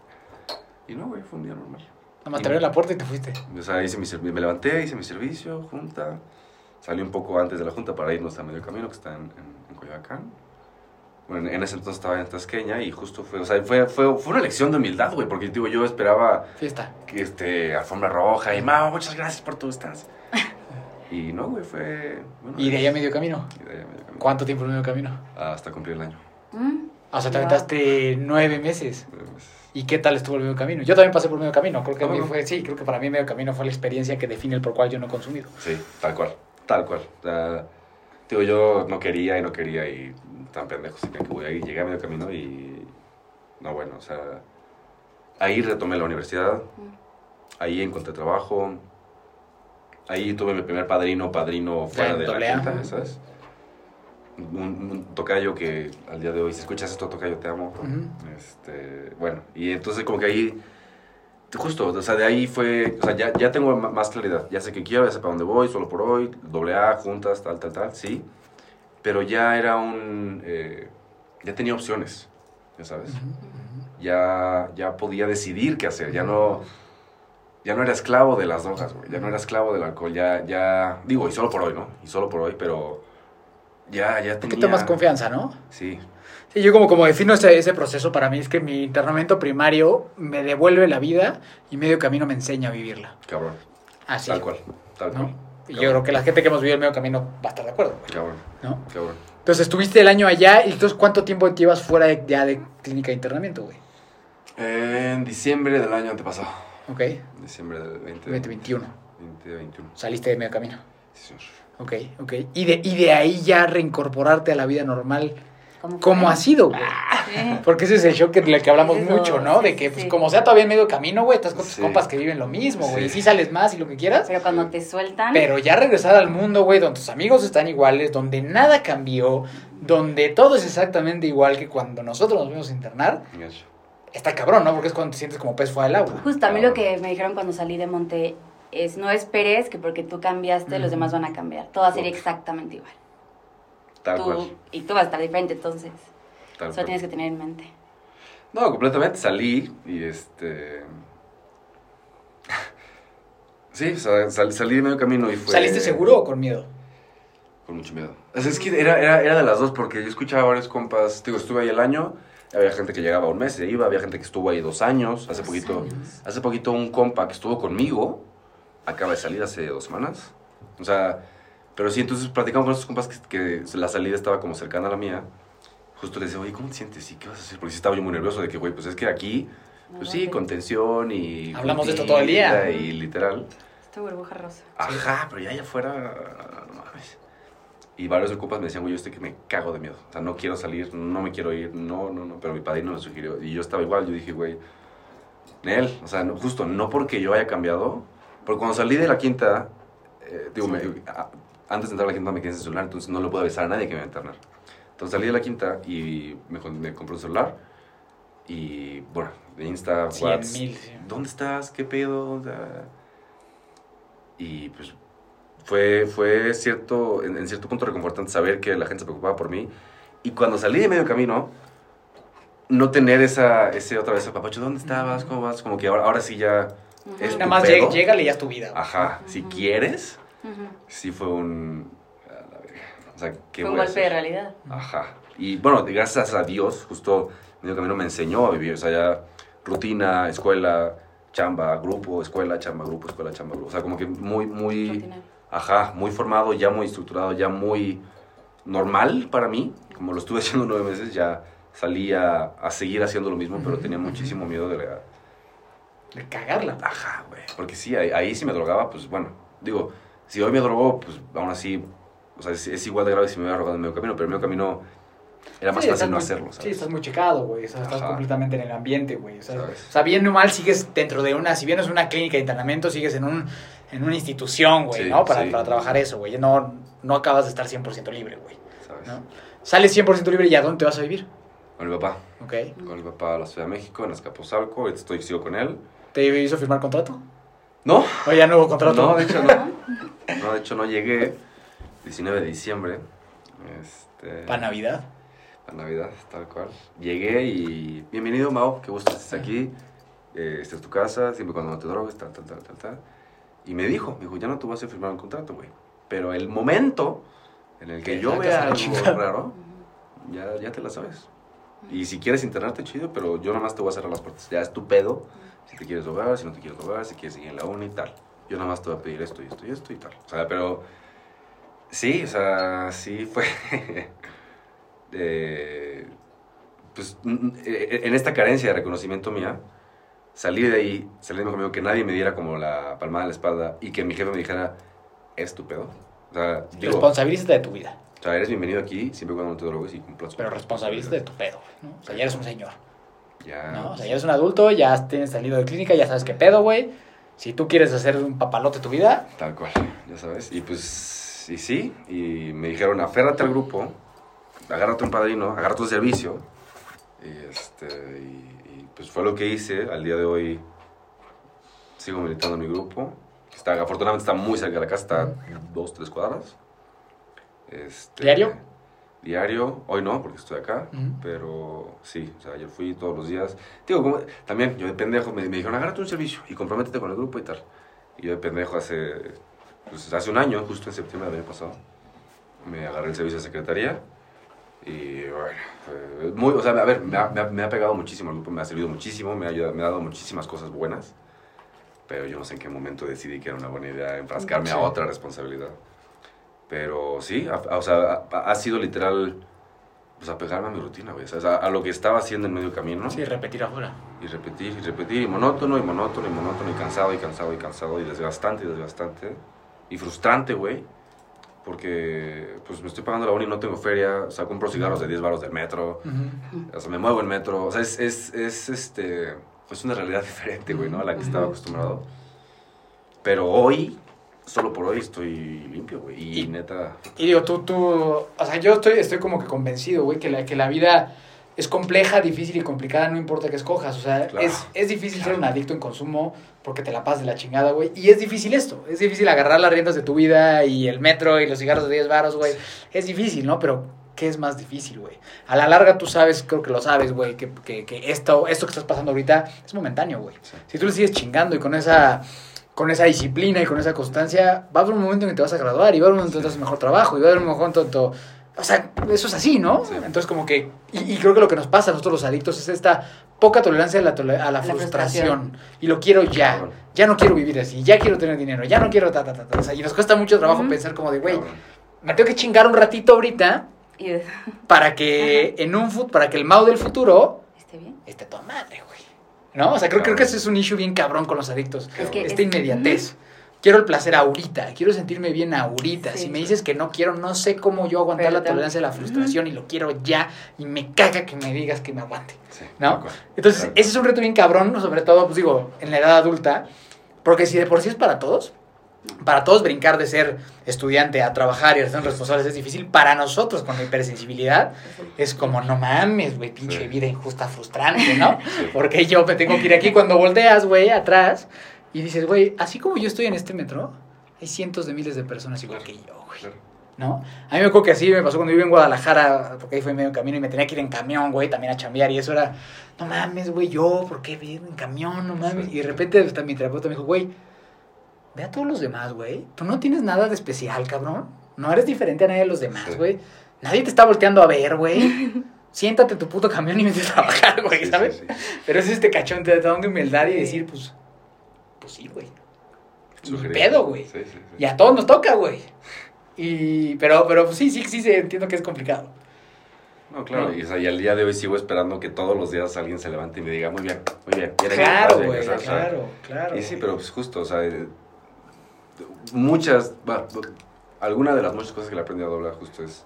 Y no, güey, fue un día normal. Nada más te abrió la puerta y te fuiste. O sea, hice mi me levanté, hice mi servicio, junta, salí un poco antes de la junta para irnos a medio camino, que está en, en, en Coyoacán. Bueno, en ese entonces estaba en Tasqueña y justo fue, o sea, fue, fue, fue una lección de humildad, güey, porque digo, yo esperaba Fiesta. que este, alfombra roja y Mao, muchas gracias por tu estancia. Y no, güey, fue... bueno, Y de ahí a medio camino. y de ahí a medio camino. ¿Cuánto tiempo en medio camino? Hasta cumplir el año. Mm. O sea, te Wow. aventaste nueve meses. ¿Y qué tal estuvo el medio camino? Yo también pasé por medio camino. Creo que a mí ¿Cómo? fue, sí, creo que para mí medio camino fue la experiencia que define el por cual yo no he consumido. Sí, tal cual, tal cual. O sea, digo, yo no quería y no quería y tan pendejo, así que voy ahí, llegué a medio camino y... No, bueno, o sea, ahí retomé la universidad, ahí encontré trabajo, ahí tuve mi primer padrino, padrino fuera de la quinta, ¿sabes? Un, un tocayo que al día de hoy, si escuchas esto, tocayo, te amo. Ujú. Este, bueno, y entonces como que ahí, justo, o sea, de ahí fue, o sea, ya, ya tengo más claridad, ya sé qué quiero, ya sé para dónde voy, solo por hoy, doble A, juntas, tal, tal, tal, sí, pero ya era un, eh, ya tenía opciones, ya sabes, ya, ya podía decidir qué hacer, ya no, ya no era esclavo de las drogas, güey, ya no era esclavo del alcohol, ya, ya, digo, y solo por hoy, ¿no? Y solo por hoy, pero ya, ya Un tenía... poquito más confianza, ¿no? Sí, Sí, yo como, como defino ese, ese proceso para mí es que mi internamiento primario me devuelve la vida y medio camino me enseña a vivirla. cabrón, Así. tal cual, tal cual. ¿no? Y yo creo que la gente que hemos vivido el medio camino va a estar de acuerdo, güey, Cabrón, ¿no? cabrón. Entonces estuviste el año allá y entonces ¿cuánto tiempo llevas fuera de, ya de clínica de internamiento, güey? En diciembre del año antepasado. Ok, Diciembre del 20, 2021. 2021. Saliste de medio camino. Sí, señor. Ok, ok. Y de, y de ahí ya reincorporarte a la vida normal. ¿Cómo, ¿Cómo ha sido, güey? Sí. Porque ese es el shock del que hablamos Eso, mucho, ¿no? sí, De que, pues, sí. como sea todavía en medio camino, güey, estás con tus Sí. compas que viven lo mismo, güey. Y Sí. sí sales más y lo que quieras. Pero cuando te sueltan, Pero ya regresar al mundo, güey, donde tus amigos están iguales, donde nada cambió, donde todo es exactamente igual que cuando nosotros nos fuimos a internar, Gacho. Está cabrón, ¿no? Porque es cuando te sientes como pez fuera del agua. justo a mí lo que me dijeron cuando salí de Monte es no esperes que porque tú cambiaste, los demás van a cambiar. Todo va a ser exactamente igual. Tal Tú- cual. y tú vas a estar diferente, entonces. Tal Solo cual. tienes que tener en mente. No, completamente. Salí y este. Sí, o sea, sal- salí de medio camino y fue. ¿Saliste seguro o con miedo? Con mucho miedo. O sea, es que era, era, era de las dos, porque yo escuchaba a varios compas. Digo, estuve ahí el año. Había gente que llegaba un mes y se iba. Había gente que estuvo ahí dos años. Hace Dos poquito. años. Hace poquito un compa que estuvo conmigo. Acaba de salir hace dos semanas. O sea, pero sí, entonces platicamos con esos compas que, que la salida estaba como cercana a la mía. Justo les decía, oye, ¿cómo te sientes? ¿Y qué vas a hacer? Porque sí estaba yo muy nervioso de que, güey, pues es que aquí, pues sí, No, contención y... Hablamos de esto todo el día. Y literal. Esta burbuja rosa. Ajá, pero ya allá afuera, no mames. Y varios de compas me decían, güey, yo estoy que me cago de miedo. O sea, no quiero salir, no me quiero ir, no, no, no. Pero mi padrino me sugirió. Y yo estaba igual, yo dije, güey, Nel, o sea, no- justo, no porque yo haya cambiado. Porque cuando salí de la quinta, eh, digo, me- a- antes de entrar a la quinta me quedé sin celular, entonces no le puedo avisar a nadie que me voy a internar. Entonces salí de la quinta y me, me compré un celular. Y bueno, de Insta, WhatsApp. mil, sí. ¿Dónde estás? ¿Qué pedo? Y pues fue, fue cierto, en, en cierto punto reconfortante saber que la gente se preocupaba por mí. Y cuando salí de medio camino, no tener esa, ese otra vez, papacho, ¿dónde estabas? ¿Cómo vas? Como que ahora, ahora sí ya. Es Nada más llega, llégale y ya es tu vida. güey. ajá, si Ujú. quieres, Ujú. sí fue un... O sea, ¿qué Fue un golpe de realidad. Ajá. Y bueno, gracias a Dios, justo medio camino me enseñó a vivir. O sea, ya rutina, escuela, chamba, grupo, escuela, chamba, grupo, escuela, chamba, grupo. O sea, como que muy, muy, Rutinario. Ajá, muy formado, ya muy estructurado, ya muy normal para mí. Como lo estuve haciendo nueve meses, ya salí a, a seguir haciendo lo mismo, pero tenía muchísimo miedo de la, de cagarla. Ajá, güey. Porque sí, ahí, ahí sí me drogaba, pues bueno. Digo, si hoy me drogo, pues aún así. O sea, es, es igual de grave si me hubiera drogado en medio camino, pero en medio camino era más Sí, fácil no muy- hacerlo, Sí, ¿sabes? estás muy checado, güey. O sea, estás Ajá. completamente en el ambiente, güey. O sea, ¿Sabes? o sea, bien o mal sigues dentro de una, si bien es una clínica de internamiento, sigues en un en una institución, güey, Sí, ¿no? Para, sí. para trabajar eso, güey. No, no acabas de estar 100% libre, güey. ¿sabes? ¿no? Sales 100% libre y ¿a dónde te vas a vivir? Con mi papá. ¿Ok? Con mi papá a la Ciudad de México, en Azcapotzalco. Estoy, sigo con él. ¿Te hizo firmar contrato? ¿No? ¿O ya no hubo contrato? No, de hecho no. No, de hecho no llegué. 19 de diciembre. Este, Para Navidad. Para Navidad, tal cual. Llegué y. Bienvenido, Mao. Qué gusto que estés aquí. Eh, esta es tu casa. Siempre cuando no te drogues, tal, tal, tal, tal, tal. Y me dijo, me dijo, ya no te vas a firmar un contrato, güey. Pero el momento en el que yo vea algo chingada. raro, ya, ya te la sabes. Y si quieres internarte, chido, pero yo nada más te voy a cerrar las puertas. Ya es tu pedo. Si te quieres drogar, si no te quieres drogar, si quieres seguir en la uni y tal. Yo nada más te voy a pedir esto y esto y esto y tal. O sea, pero sí, o sea, sí fue. eh, pues mm, eh, en esta carencia de reconocimiento mía, salir de ahí, salirme conmigo, que nadie me diera como la palmada en la espalda y que mi jefe me dijera, es tu pedo. O sea, digo, Responsabilízate de tu vida. o sea, eres bienvenido aquí siempre cuando no te drogues y cumplas. Pero responsabilízate de tu pedo, ¿no? O sea, ya eres un señor, Ya. ¿no? O sea, ya eres un adulto, ya tienes salido de clínica, ya sabes qué pedo, güey. Si tú quieres hacer un papalote tu vida, Tal cual, ya sabes. Y pues, y sí, y me dijeron, aférrate al grupo, agárrate un padrino, agárrate un servicio. Y, este, y, pues fue lo que hice. Al día de hoy sigo militando en mi grupo. Está, afortunadamente está muy cerca de la casa, está dos, tres cuadras. Este, ¿Diario? Diario, hoy no, porque estoy acá, pero sí, o sea, yo fui todos los días. Digo, como, también yo de pendejo me, me dijeron, agárrate un servicio y comprométete con el grupo y tal. Y yo de pendejo hace, pues, hace un año, justo en septiembre del año pasado, me agarré el servicio de secretaría y bueno, fue muy, o sea, a ver, me ha, me ha- me ha pegado muchísimo el grupo, me ha servido muchísimo, me ha, ayudado- me ha dado muchísimas cosas buenas, pero yo no sé en qué momento decidí que era una buena idea enfrascarme Sí. a otra responsabilidad. Pero sí, a- a- o sea, ha, sido literal, pues apegarme a mi rutina, güey, o sea, a, a lo que estaba haciendo en medio camino sí, repetir afuera. y repetir y repetir y monótono y monótono y monótono y cansado y cansado y cansado y desgastante y desgastante y frustrante, güey. Porque pues me estoy pagando la uni y no tengo feria, o sea, compro cigarros de 10 baros del metro, o sea, me muevo en metro, o sea, es, es, es, este, es una realidad diferente, güey, ¿no? A la que estaba acostumbrado. Pero hoy, solo por hoy estoy limpio, güey, y, Y- neta... Y digo, tú, tú, o sea, yo estoy, estoy como que convencido, güey, que la, que la vida es compleja, difícil y complicada, no importa que escojas. O sea, Claro. es, es difícil ser un adicto en consumo porque te la pasas de la chingada, güey. Y es difícil esto, es difícil agarrar las riendas de tu vida y el metro y los cigarros de 10 baros, güey. Es difícil, ¿no? Pero, ¿qué es más difícil, güey? A la larga tú sabes, creo que lo sabes, güey, que, que, que esto, esto que estás pasando ahorita es momentáneo, güey. Sí. Si tú le sigues chingando y con esa con esa disciplina y con esa constancia, va a haber un momento en que te vas a graduar y va a haber un momento en que te haces mejor trabajo y va a haber un momento en que... O sea, eso es así, ¿no? Sí. Entonces como que... Y, y creo que lo que nos pasa a nosotros los adictos es esta poca tolerancia a la, tole- a la La frustración. frustración. Y lo quiero ya. Ya no quiero vivir así. Ya quiero tener dinero. Ya no quiero... Ta, ta, ta, ta. O sea, y nos cuesta mucho trabajo pensar como de, güey, me tengo que chingar un ratito ahorita Y para que en un fut para que el Mao del futuro esté bien. esté toda madre, güey. ¿No? O sea, creo, creo que ese es un issue bien cabrón con los adictos. Es que Esta es- inmediatez. Quiero el placer ahorita, quiero sentirme bien ahorita. Sí. Si me dices que no quiero, no sé cómo yo aguantar Pero la tolerancia a la frustración y lo quiero ya y me caga que me digas que me aguante. Sí, ¿no? Entonces, ese es un reto bien cabrón, sobre todo, pues digo, en la edad adulta, porque si de por sí es para todos, para todos brincar de ser estudiante a trabajar y a ser responsables es difícil, para nosotros con la hipersensibilidad es como, no mames, güey, pinche Sí. vida injusta, frustrante, ¿no? Sí. Porque yo me tengo que ir aquí cuando volteas, güey, atrás y dices, güey, así como yo estoy en este metro, hay cientos de miles de personas igual que yo, güey. Claro. ¿no? A mí me acuerdo que así me pasó cuando viví en Guadalajara, porque ahí fue medio camino y me tenía que ir en camión, güey, también a chambear y eso era, no mames, güey, yo, ¿por qué vivir en camión? No mames. Y de repente hasta mi terapeuta me dijo, güey, ve a todos los demás, güey. Tú no tienes nada de especial, cabrón. No eres diferente a nadie de los demás, Sí. güey. Nadie te está volteando a ver, güey. Siéntate en tu puto camión y vete a trabajar, güey, Sí, sí, ¿sabes? sí. Pero es este cachón, te da de humildad y decir, pues, pues sí, güey. Pedo, güey. Sí, sí, sí. Y a todos nos toca, güey. Y, pero, pero pues, sí, sí, sí, sí, entiendo que es complicado. No, claro, ¿No? Y, o sea, y al día de hoy sigo esperando que todos los días alguien se levante y me diga, muy bien, muy bien. Claro, güey, o sea, o sea, claro, claro. Y sí, pero pues justo, o sea, eh, muchas, va, alguna de las muchas cosas que le he aprendido a doblar justo es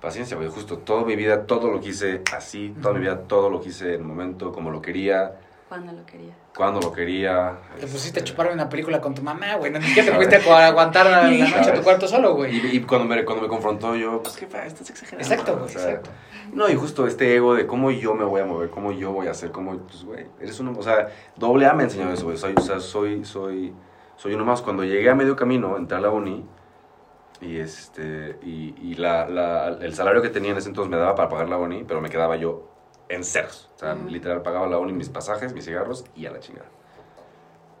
paciencia, güey, justo toda mi vida, todo lo quise así, toda mi vida, todo lo quise en el momento, como lo quería, Cuando lo quería. cuando lo quería. Te pusiste a este, chuparme una película con tu mamá, güey. No ni siquiera te fuiste a aguantar la noche a tu cuarto solo, güey. Y, y cuando, me, cuando me confrontó yo, pues qué fa, estás exagerando. Exacto, güey, O sea, exacto. No, y justo este ego de cómo yo me voy a mover, cómo yo voy a hacer, cómo, pues, güey, eres uno, o sea, doble A me enseñó eso, güey, soy, o sea, soy, soy, soy uno más. Cuando llegué a medio camino, entré a la uni, y este, y, y la, la, el salario que tenía en ese entonces me daba para pagar la uni, pero me quedaba yo en ceros. O sea, literal, pagaba la uni, mis pasajes, mis cigarros, y a la chingada.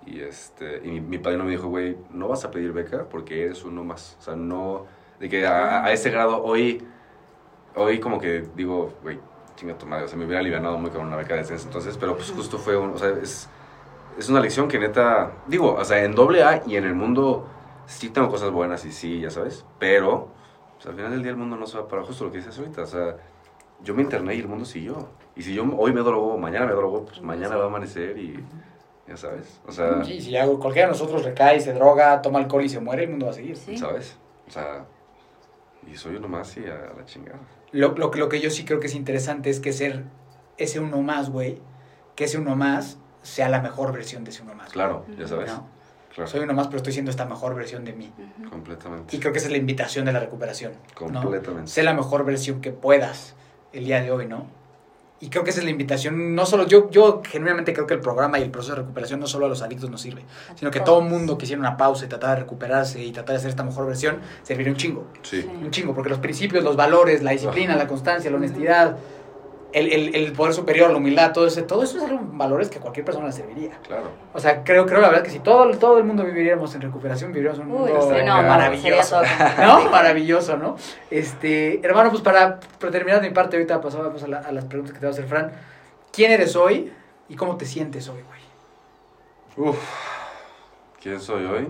Y, este, y mi, mi padrino me dijo, güey, no vas a pedir beca porque eres uno más. O sea, no, de que a, a ese grado hoy, hoy como que digo, güey, chinga tu madre, o sea, me hubiera alivianado muy con una beca de ese entonces, pero pues justo fue, un, o sea, es, es una lección que neta, digo, o sea, en doble A y en el mundo sí tengo cosas buenas y sí, ya sabes, pero pues, al final del día el mundo no se va para justo lo que dices ahorita, o sea, yo me interné y el mundo siguió. Y si yo hoy me drogo, mañana me drogo, pues mañana va a amanecer y ya sabes, o sea, Sí, si ya cualquiera de nosotros recae, se droga, toma alcohol y se muere, el mundo va a seguir. Sí. ¿sabes? O sea, y soy uno más y a, a la chingada. Lo, lo, que- lo que yo sí creo que es interesante es que ser ese uno más, güey, que ese uno más sea la mejor versión de ese uno más. Claro, ya sabes. ¿no? Claro, Soy uno más, pero estoy siendo esta mejor versión de mí. Completamente. Y creo que esa es la invitación de la recuperación. ¿no? Completamente. Sé la mejor versión que puedas el día de hoy, ¿no? Y creo que esa es la invitación, no solo, yo, yo genuinamente creo que el programa y el proceso de recuperación no solo a los adictos nos sirve, sino que todo el mundo que hiciera una pausa y tratara de recuperarse y tratar de hacer esta mejor versión, serviría un chingo. Sí. Sí. Un chingo, porque los principios, los valores, la disciplina, la constancia, la honestidad, el, el, el poder superior, la humildad, todo, ese, todo eso son valores que a cualquier persona le serviría. Claro. O sea, creo, creo la verdad que si todo, todo el mundo viviríamos en recuperación, viviríamos en un Uy, mundo sí, no, Sería maravilloso. ¿No? Maravilloso, ¿no? Este, hermano, pues para, para terminar de mi parte, ahorita pasamos a, la- a las preguntas que te va a hacer Fran. ¿Quién eres hoy y cómo te sientes hoy, güey? Uf. ¿Quién soy hoy?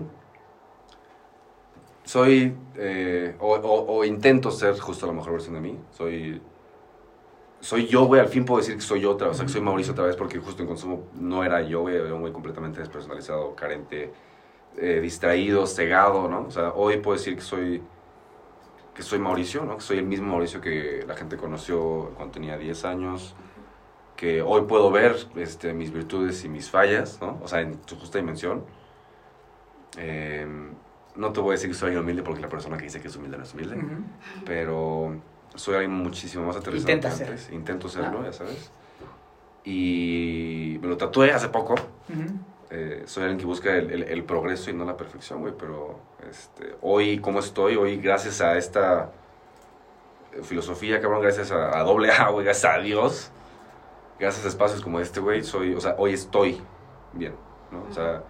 Soy, eh, o, o- o intento ser justo la mejor versión de mí. Soy, soy yo, güey. Al fin puedo decir que soy yo otra vez. O sea, que soy Mauricio otra vez porque justo en consumo no era yo, güey. Era un güey completamente despersonalizado, carente, eh, distraído, cegado, ¿no? O sea, hoy puedo decir que soy, que soy Mauricio, ¿no? Que soy el mismo Mauricio que la gente conoció cuando tenía 10 años. Que hoy puedo ver este, mis virtudes y mis fallas, ¿no? O sea, en su justa dimensión. Eh, no te voy a decir que soy humilde porque la persona que dice que es humilde no es humilde pero soy alguien muchísimo más aterrizado Intenta que ser. antes. Intento serlo, Ah. ya sabes. Y me lo tatué hace poco. Eh, soy alguien que busca el, el- el progreso y no la perfección, güey. Pero este, hoy, como estoy, hoy, gracias a esta eh, filosofía, cabrón, gracias a, a doble A, güey, gracias a Dios, gracias a espacios como este, güey, soy, o sea, hoy estoy bien, ¿no? O sea,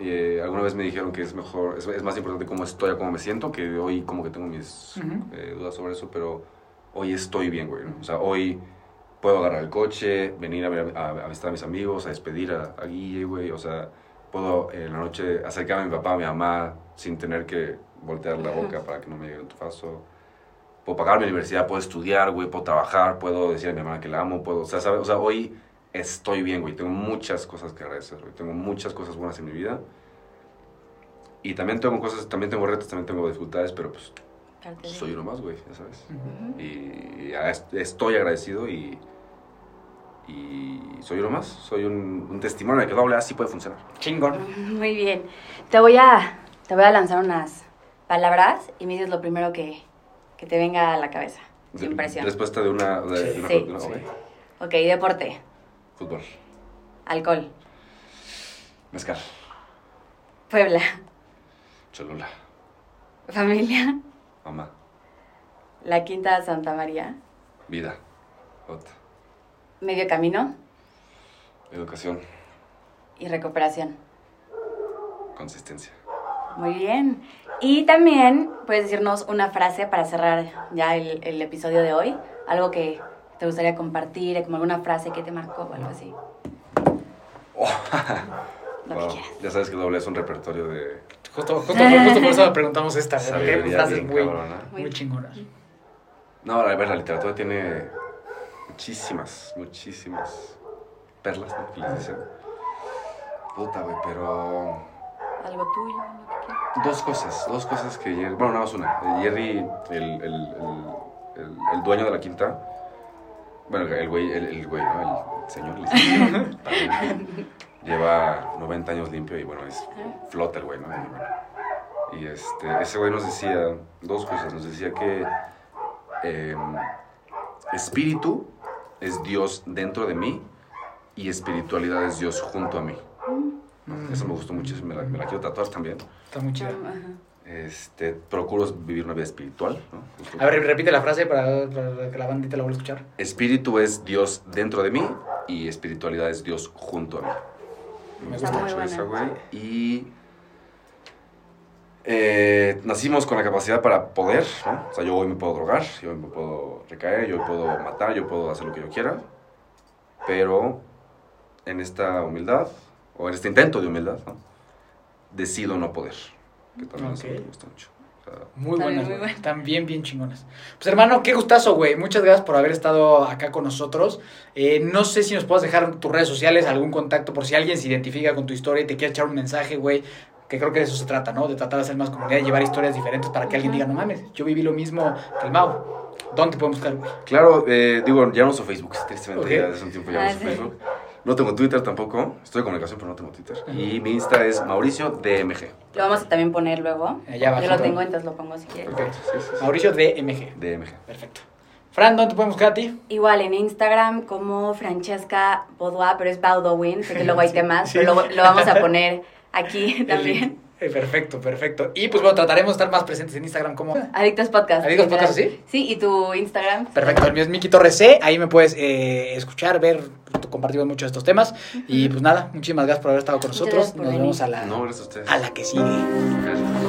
eh, alguna vez me dijeron que es mejor, es, es más importante cómo estoy cómo me siento, que hoy como que tengo mis eh, dudas sobre eso, pero hoy estoy bien, güey. ¿no? O sea, hoy puedo agarrar el coche, venir a, ver, a, a visitar a mis amigos, a despedir a, a Guille, güey. O sea, puedo en la noche acercarme a mi papá, a mi mamá, sin tener que voltear la boca para que no me llegue el tufazo. Puedo pagar mi universidad, puedo estudiar, güey, puedo trabajar, puedo decir a mi mamá que la amo, puedo, o sea, ¿sabes? O sea, hoy estoy bien, güey. Tengo muchas cosas que agradecer, güey. Tengo muchas cosas buenas en mi vida. Y también tengo cosas, también tengo retos, también tengo dificultades, pero pues de- soy uno más, güey, ya sabes. Y estoy agradecido y, y soy uno más. Soy un, un testimonio de que doble A sí puede funcionar. Chingón. Muy bien. Te voy a, te voy a lanzar unas palabras y me dices lo primero que, que te venga a la cabeza. Sin De- presión. Respuesta de una... De, de una- Sí, de una- sí. ok. Ok, deporte, Fútbol. alcohol, Mezcal. Puebla, Cholula. familia, Mamá. la Quinta Santa María, Vida. Otra. medio camino Educación. y recuperación. Consistencia. Muy bien. Y también puedes decirnos una frase para cerrar ya el, el episodio de hoy. Algo que te gustaría compartir, como alguna frase que te marcó o algo así. Lo Wow. que quieras. Ya sabes que doble es un repertorio de Justo, justo, justo por eso le preguntamos esta. ¿eh? sabiduría frases bien muy, cabrona. muy chingonas. No, a ver, la literatura tiene muchísimas, muchísimas perlas, ¿no? Que les dicen. Puta, güey, pero... Algo tuyo, lo que quieras. Dos cosas, dos cosas que Jerry... Bueno, nada más una. Jerry, el, el, el, el- el dueño de la quinta, bueno, el- güey, el, el güey, ¿no? El señor, el licenciado, también, lleva 90 años limpio y bueno, es flota el güey, ¿no? Y, bueno, y, este, ese güey nos decía dos cosas. Nos decía que em, espíritu es Dios dentro de mí y espiritualidad es Dios junto a mí. Mm. Eso me gustó mucho, me la, me la quiero tatuar también. Está muy chido. Este, procuro vivir una vida espiritual. ¿no? A ver, repite la frase para, para que la bandita la vuelva a escuchar. Espíritu es Dios dentro de mí y espiritualidad es Dios junto a mí. Me gusta mucho esa, güey. Y eh, nacimos con la capacidad para poder, ¿no? O sea, yo hoy me puedo drogar, yo hoy me puedo recaer, yo hoy puedo matar, yo puedo hacer lo que yo quiera. Pero en esta humildad, o en este intento de humildad, ¿no? decido no poder. Que también eso me gusta mucho. O sea, Muy Está buenas, muy. Están bien, chingonas. Pues hermano, qué gustazo, güey. Muchas gracias por haber estado acá con nosotros. Eh, no sé si nos puedes dejar tus redes sociales, algún contacto, por si alguien se identifica con tu historia y te quiere echar un mensaje, güey. Que creo que de eso se trata, ¿no? De tratar de hacer más comunidad y llevar historias diferentes para que alguien diga, no mames, yo viví lo mismo que el Mau. ¿Dónde te podemos buscar, güey? Claro, eh, digo, ya no uso Facebook, tristemente, Ok. ya hace un tiempo ya no Ah, uso sí. Facebook. No tengo Twitter tampoco, estoy en comunicación, pero no tengo Twitter. Y mi Insta es Mauricio DMG. Lo vamos a también poner luego. Allá abajo. Yo lo tengo, entonces lo pongo si quieres. Perfecto, sí, sí, sí. Mauricio DMG. DMG. Perfecto. Fran, ¿dónde te podemos buscar a ti? Igual en Instagram como Francesca Boudoir, pero es Baldwin, porque luego hay temas, Sí. pero lo, lo vamos a poner aquí El también. Eh, perfecto, perfecto. Y pues bueno, trataremos de estar más presentes en Instagram como... Adictos Podcast. Adictos Podcast. ¿sí? Sí, y tu Instagram. Perfecto, el mío es Miki Torres C. Ahí me puedes eh, escuchar, ver, compartimos mucho de estos temas. Y pues nada, muchísimas gracias por haber estado con nosotros. Nos venir. vemos a la, No, a la que sigue. Gracias.